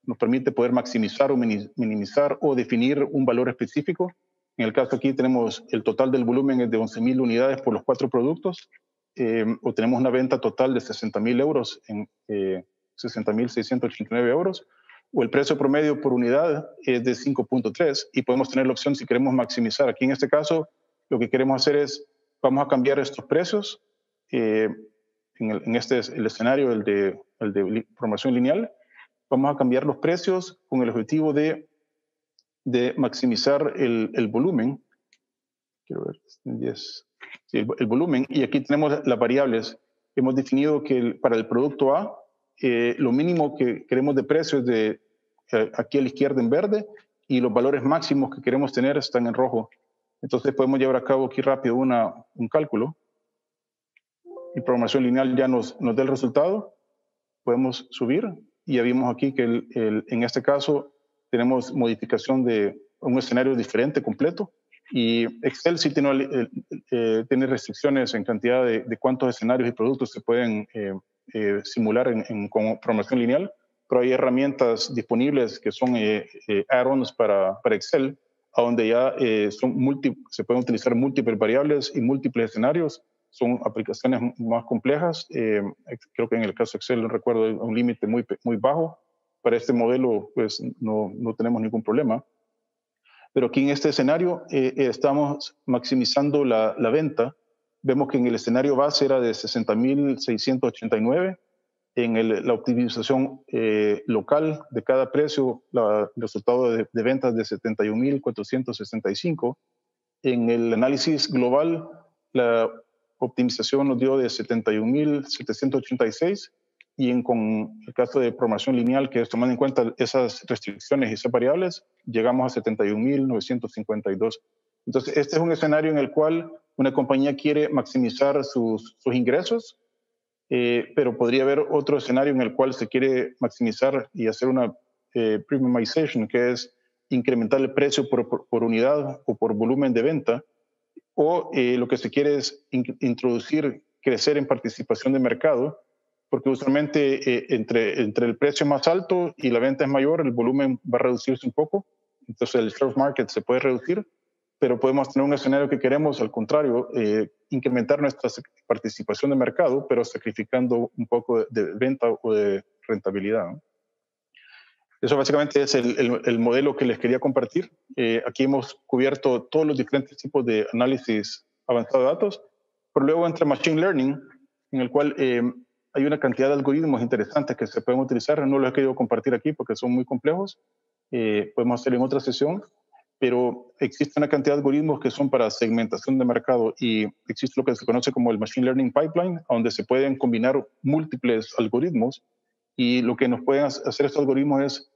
nos permite poder maximizar o minimizar o definir un valor específico. En el caso aquí tenemos el total del volumen es de 11.000 unidades por los cuatro productos eh, o tenemos una venta total de 60.000 euros en eh, 60.689 euros, o el precio promedio por unidad es de 5.3 y podemos tener la opción si queremos maximizar. Aquí en este caso, lo que queremos hacer es, vamos a cambiar estos precios. Eh, en, en, este es el escenario, el de, el de promoción lineal, vamos a cambiar los precios con el objetivo de, de maximizar el, el volumen. Quiero ver, 10 el, volumen. Y aquí tenemos las variables. Hemos definido que para el producto A, eh, lo mínimo que queremos de precio es de aquí a la izquierda en verde y los valores máximos que queremos tener están en rojo. Entonces podemos llevar a cabo aquí rápido una, un cálculo. Y programación lineal ya nos, nos da el resultado. Podemos subir y ya vimos aquí que en este caso tenemos modificación de un escenario diferente completo y Excel sí tiene, eh, eh, tiene restricciones en cantidad de, de, cuántos escenarios y productos se pueden eh, simular en, en, con programación lineal, pero hay herramientas disponibles que son add-ons para, para, Excel, a donde ya son multi, se pueden utilizar múltiples variables y múltiples escenarios. Son aplicaciones más complejas. creo que en el caso de Excel, recuerdo, un límite muy, muy bajo. Para este modelo, pues no, no tenemos ningún problema. Pero aquí en este escenario eh, eh, estamos maximizando la, la, venta. Vemos que en el escenario base era de 60.689. En la optimización eh, local de cada precio, el resultado de, de ventas de 71.465. En el análisis global, la optimización nos dio de 71.786 y en, con el caso de programación lineal, que es tomando en cuenta esas restricciones y esas variables, llegamos a 71.952. Entonces, este es un escenario en el cual una compañía quiere maximizar sus ingresos, eh, pero podría haber otro escenario en el cual se quiere maximizar y hacer una eh, premiumization, que es incrementar el precio por, por, por, unidad o por volumen de venta. o eh, lo que se quiere es introducir, crecer en participación de mercado, porque usualmente eh, entre, entre el precio más alto y la venta es mayor, el volumen va a reducirse un poco, entonces el share market se puede reducir, pero podemos tener un escenario que queremos, al contrario, eh, incrementar nuestra participación de mercado, pero sacrificando un poco de, venta o de rentabilidad. Eso básicamente es el, el, modelo que les quería compartir. Eh, aquí hemos cubierto todos los diferentes tipos de análisis avanzado de datos, pero luego entra Machine Learning, en el cual eh, hay una cantidad de algoritmos interesantes que se pueden utilizar. No los he querido compartir aquí porque son muy complejos. Eh, podemos hacerlo en otra sesión, pero existe una cantidad de algoritmos que son para segmentación de mercado y existe lo que se conoce como el Machine Learning Pipeline, donde se pueden combinar múltiples algoritmos. Y lo que nos pueden hacer estos algoritmos es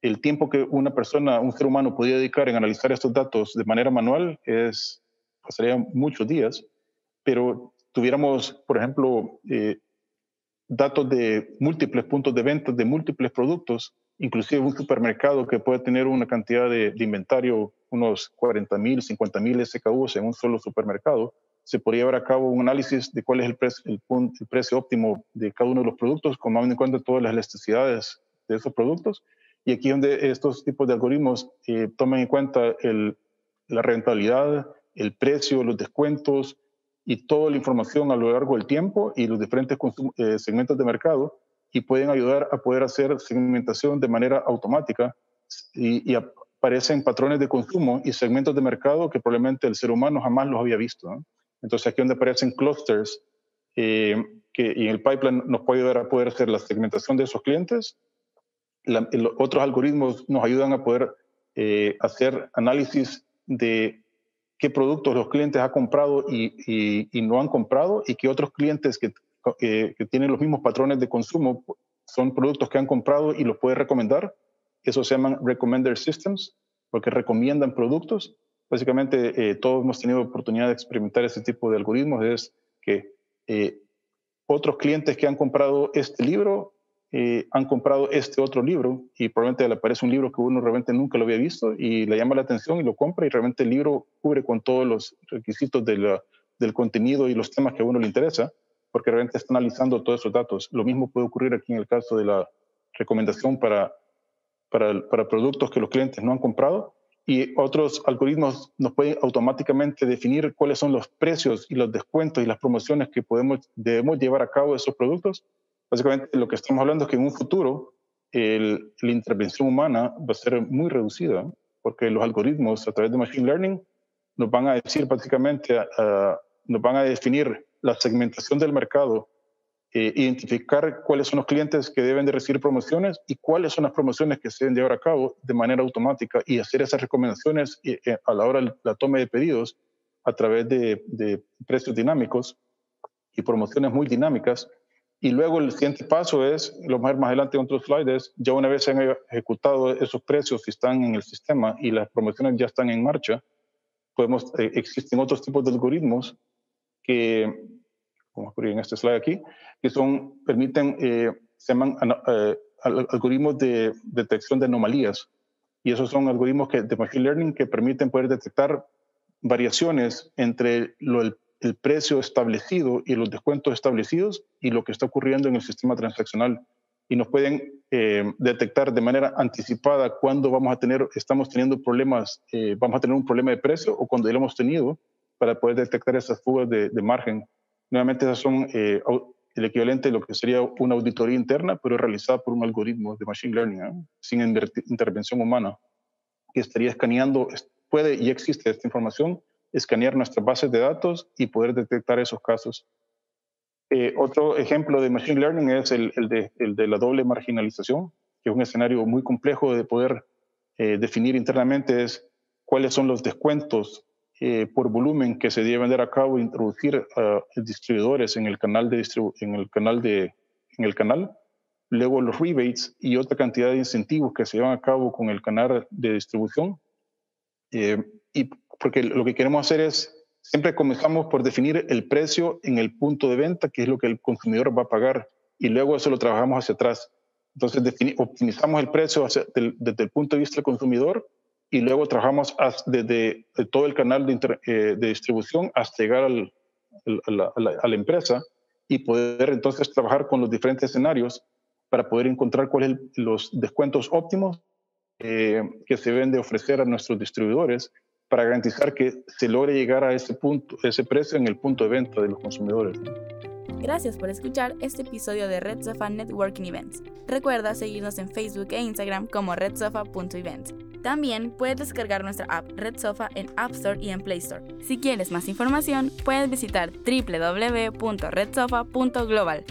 el tiempo que una persona, un ser humano podría dedicar en analizar estos datos de manera manual es, pasaría muchos días, pero tuviéramos, por ejemplo, eh, datos de múltiples puntos de venta de múltiples productos, inclusive un supermercado que puede tener una cantidad de, inventario, unos 40 mil, 50 mil SKUs en un solo supermercado, se podría llevar a cabo un análisis de cuál es el, precio, el, el precio óptimo de cada uno de los productos, tomando en cuenta todas las elasticidades de esos productos. Y aquí donde estos tipos de algoritmos eh, toman en cuenta el, la rentabilidad, el precio, los descuentos y toda la información a lo largo del tiempo y los diferentes eh, segmentos de mercado y pueden ayudar a poder hacer segmentación de manera automática y, y aparecen patrones de consumo y segmentos de mercado que probablemente el ser humano jamás los había visto. Entonces aquí donde aparecen clusters eh, que y el pipeline nos puede ayudar a poder hacer la segmentación de esos clientes. otros algoritmos nos ayudan a poder eh, hacer análisis de qué productos los clientes han comprado y, y, no han comprado y qué otros clientes que, que, tienen los mismos patrones de consumo son productos que han comprado y los puede recomendar. Eso se llaman recommender systems, porque recomiendan productos básicamente eh, todos hemos tenido oportunidad de experimentar ese tipo de algoritmos, es que eh, otros clientes que han comprado este libro eh, han comprado este otro libro y probablemente le aparece un libro que uno realmente nunca lo había visto y le llama la atención y lo compra y realmente el libro cubre con todos los requisitos del contenido y los temas que a uno le interesa porque realmente está analizando todos esos datos. Lo mismo puede ocurrir aquí en el caso de la recomendación para, para, productos que los clientes no han comprado y otros algoritmos nos pueden automáticamente definir cuáles son los precios y los descuentos y las promociones que podemos, debemos llevar a cabo de esos productos. Básicamente lo que estamos hablando es que en un futuro la intervención humana va a ser muy reducida porque los algoritmos a través de Machine Learning nos van a decir básicamente, nos van a definir la segmentación del mercado eh, identificar cuáles son los clientes que deben de recibir promociones y cuáles son las promociones que se deben llevar a cabo de manera automática y hacer esas recomendaciones eh, eh, a la hora de la toma de pedidos a través de, precios dinámicos y promociones muy dinámicas. Y luego el siguiente paso es, lo más adelante en otros slides, ya una vez se han ejecutado esos precios y están en el sistema y las promociones ya están en marcha, podemos, existen otros tipos de algoritmos que como en este slide aquí, que son, permiten, eh, se llaman eh, algoritmos de detección de anomalías. Y esos son algoritmos que, de Machine Learning que permiten poder detectar variaciones entre lo, el, precio establecido y los descuentos establecidos y lo que está ocurriendo en el sistema transaccional. Y nos pueden eh, detectar de manera anticipada cuándo vamos a tener, estamos teniendo problemas, vamos a tener un problema de precio o cuando ya lo hemos tenido para poder detectar esas fugas de, de margen Nuevamente, esas son eh, el equivalente a lo que sería una auditoría interna, pero realizada por un algoritmo de Machine Learning, ¿eh? sin intervención humana, que estaría escaneando, puede y existe esta información, escanear nuestras bases de datos y poder detectar esos casos. Eh, otro ejemplo de Machine Learning es el, de, el, de, la doble marginalización, que es un escenario muy complejo de poder definir internamente, es cuáles son los descuentos eh, por volumen que se debe vender a cabo introducir uh, distribuidores en el canal de en el canal de en el canal luego los rebates y otra cantidad de incentivos que se llevan a cabo con el canal de distribución. Eh, y porque lo que queremos hacer es siempre comenzamos por definir el precio en el punto de venta que es lo que el consumidor va a pagar y luego eso lo trabajamos hacia atrás. Entonces optimizamos el precio desde el punto de vista del consumidor y luego trabajamos desde todo el canal de, eh, distribución hasta llegar al, a, la, a, la, empresa y poder entonces trabajar con los diferentes escenarios para poder encontrar cuáles son los descuentos óptimos eh, que se deben de ofrecer a nuestros distribuidores para garantizar que se logre llegar a ese punto, ese precio en el punto de venta de los consumidores. Gracias por escuchar este episodio de Red Sofa Networking Events. Recuerda seguirnos en Facebook e Instagram como redsofa.events. También puedes descargar nuestra app Red Sofa en App Store y en Play Store. Si quieres más información, puedes visitar www.redsofa.global.